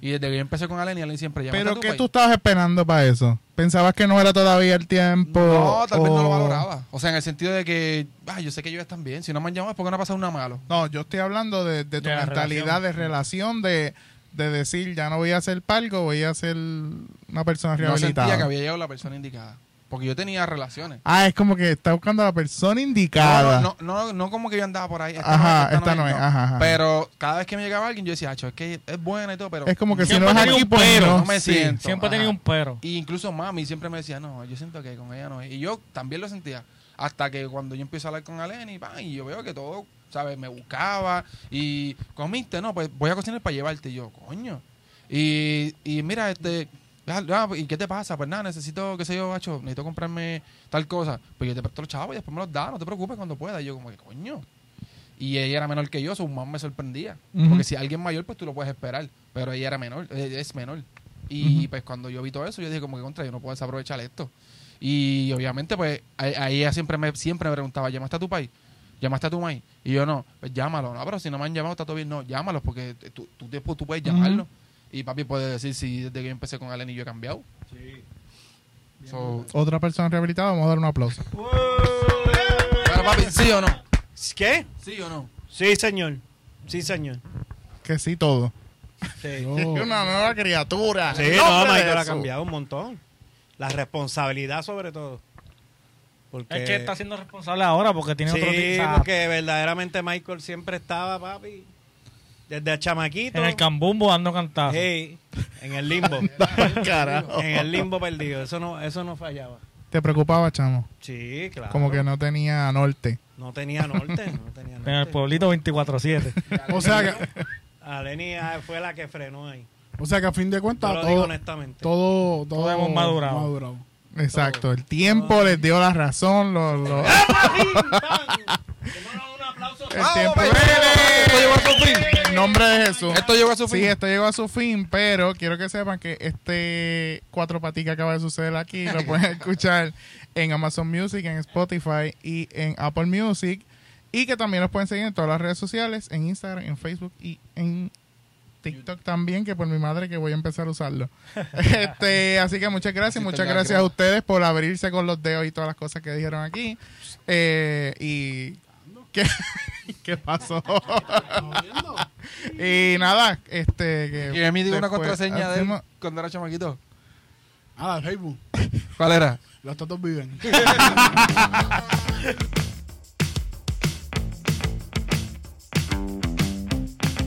Y desde que yo empecé con Aleni, Aleni siempre llamaba. Pero ¿qué tú estabas esperando para eso? ¿Pensabas que no era todavía el tiempo? No, tal vez no lo valoraba. O sea, en el sentido de que, ah, yo sé que ellos están bien. Si no me han llamado es porque no ha pasado nada malo. No, yo estoy hablando de, de tu De mentalidad de relación, de, de decir, ya no voy a ser palco, voy a ser una persona No sentía rehabilitada. que había llegado la persona indicada. Porque yo tenía relaciones. Ah, es como que está buscando a la persona indicada. No, no, no, no, no como que yo andaba por ahí. Esta Ajá, no, esta no es, ajá, ajá. Pero cada vez que me llegaba alguien, yo decía, "Acho, es que es buena y todo, pero. Es como que si Siempre no es tenía aquí, un pues pero, no. me Sí. siento. Siempre he Ajá. tenido un pero. Y incluso mami siempre me decía, no, yo siento que con ella no es. Y yo también lo sentía. Hasta que cuando yo empiezo a hablar con Aleni, pa, y yo veo que todo, ¿sabes? Me buscaba. Y comiste, no, pues voy a cocinar para llevarte. Y yo, coño. Y, y mira, este. Ah, ah, ¿Y qué te pasa? Pues nada, necesito, qué sé yo, macho, necesito comprarme tal cosa. Pues yo te presto los chavos y después me los da, no te preocupes cuando pueda. Y yo, como que, coño. Y ella era menor que yo, su mamá me sorprendía. Porque si alguien mayor, pues tú lo puedes esperar. Pero ella era menor, eh, es menor. Y pues cuando yo vi todo eso, yo dije como que contra, yo no puedo desaprovechar esto. Y obviamente, pues, ahí ahí ella siempre me, siempre me preguntaba, ¿llamaste a tu país? ¿Llamaste a tu maíz? Y yo no, pues llámalo. No, pero si no me han llamado, está todo bien. No, llámalos porque tú, tú, tú, puedes llamarlo. Y papi puede decir si desde que yo empecé con Aleni yo he cambiado. So, Otra persona rehabilitada, vamos a dar un aplauso. pero papi, ¿sí o no? ¿Qué? ¿Sí o no? Sí, señor. Sí, señor. Que sí, todo. Sí, Una nueva criatura. Sí, no, Michael ha cambiado un montón. La responsabilidad sobre todo. Porque, Es que está siendo responsable ahora porque tiene sí, otro tipo. sea, porque verdaderamente Michael siempre estaba, papi, desde chamaquito. En el cambumbo dando cantazos. hey, en el limbo. Carajo. en el limbo perdido. Eso no, eso no fallaba. ¿Te preocupaba, chamo? Sí, claro. Como que no tenía norte. No tenía norte, no tenía norte. En el pueblito 24-7. O sea que, A Lenny ah, fue la que frenó ahí. o sea que a fin de cuentas Yo lo digo todo, honestamente. todo, todo Todos hemos madurado. Exacto. El tiempo les dio la razón. Lo, lo- el tiempo. Esto llegó a su fin. En nombre de Jesús. Esto llegó a su fin. Sí, esto llegó a su fin, pero quiero que sepan que este cuatro patis que acaba de suceder aquí lo pueden escuchar en Amazon Music, en Spotify y en Apple Music. Y que también los pueden seguir en todas las redes sociales, en Instagram, en Facebook y en TikTok también, que por mi madre que voy a empezar a usarlo. este, así que muchas gracias, Sí, muchas gracias a ustedes por abrirse con los dedos y todas las cosas que dijeron aquí. Eh, y ¿qué, ¿qué pasó? y nada, este que Y a mí digo una contraseña de él cuando era chamaquito. Ah, Facebook. ¿Cuál era? Los totos viven.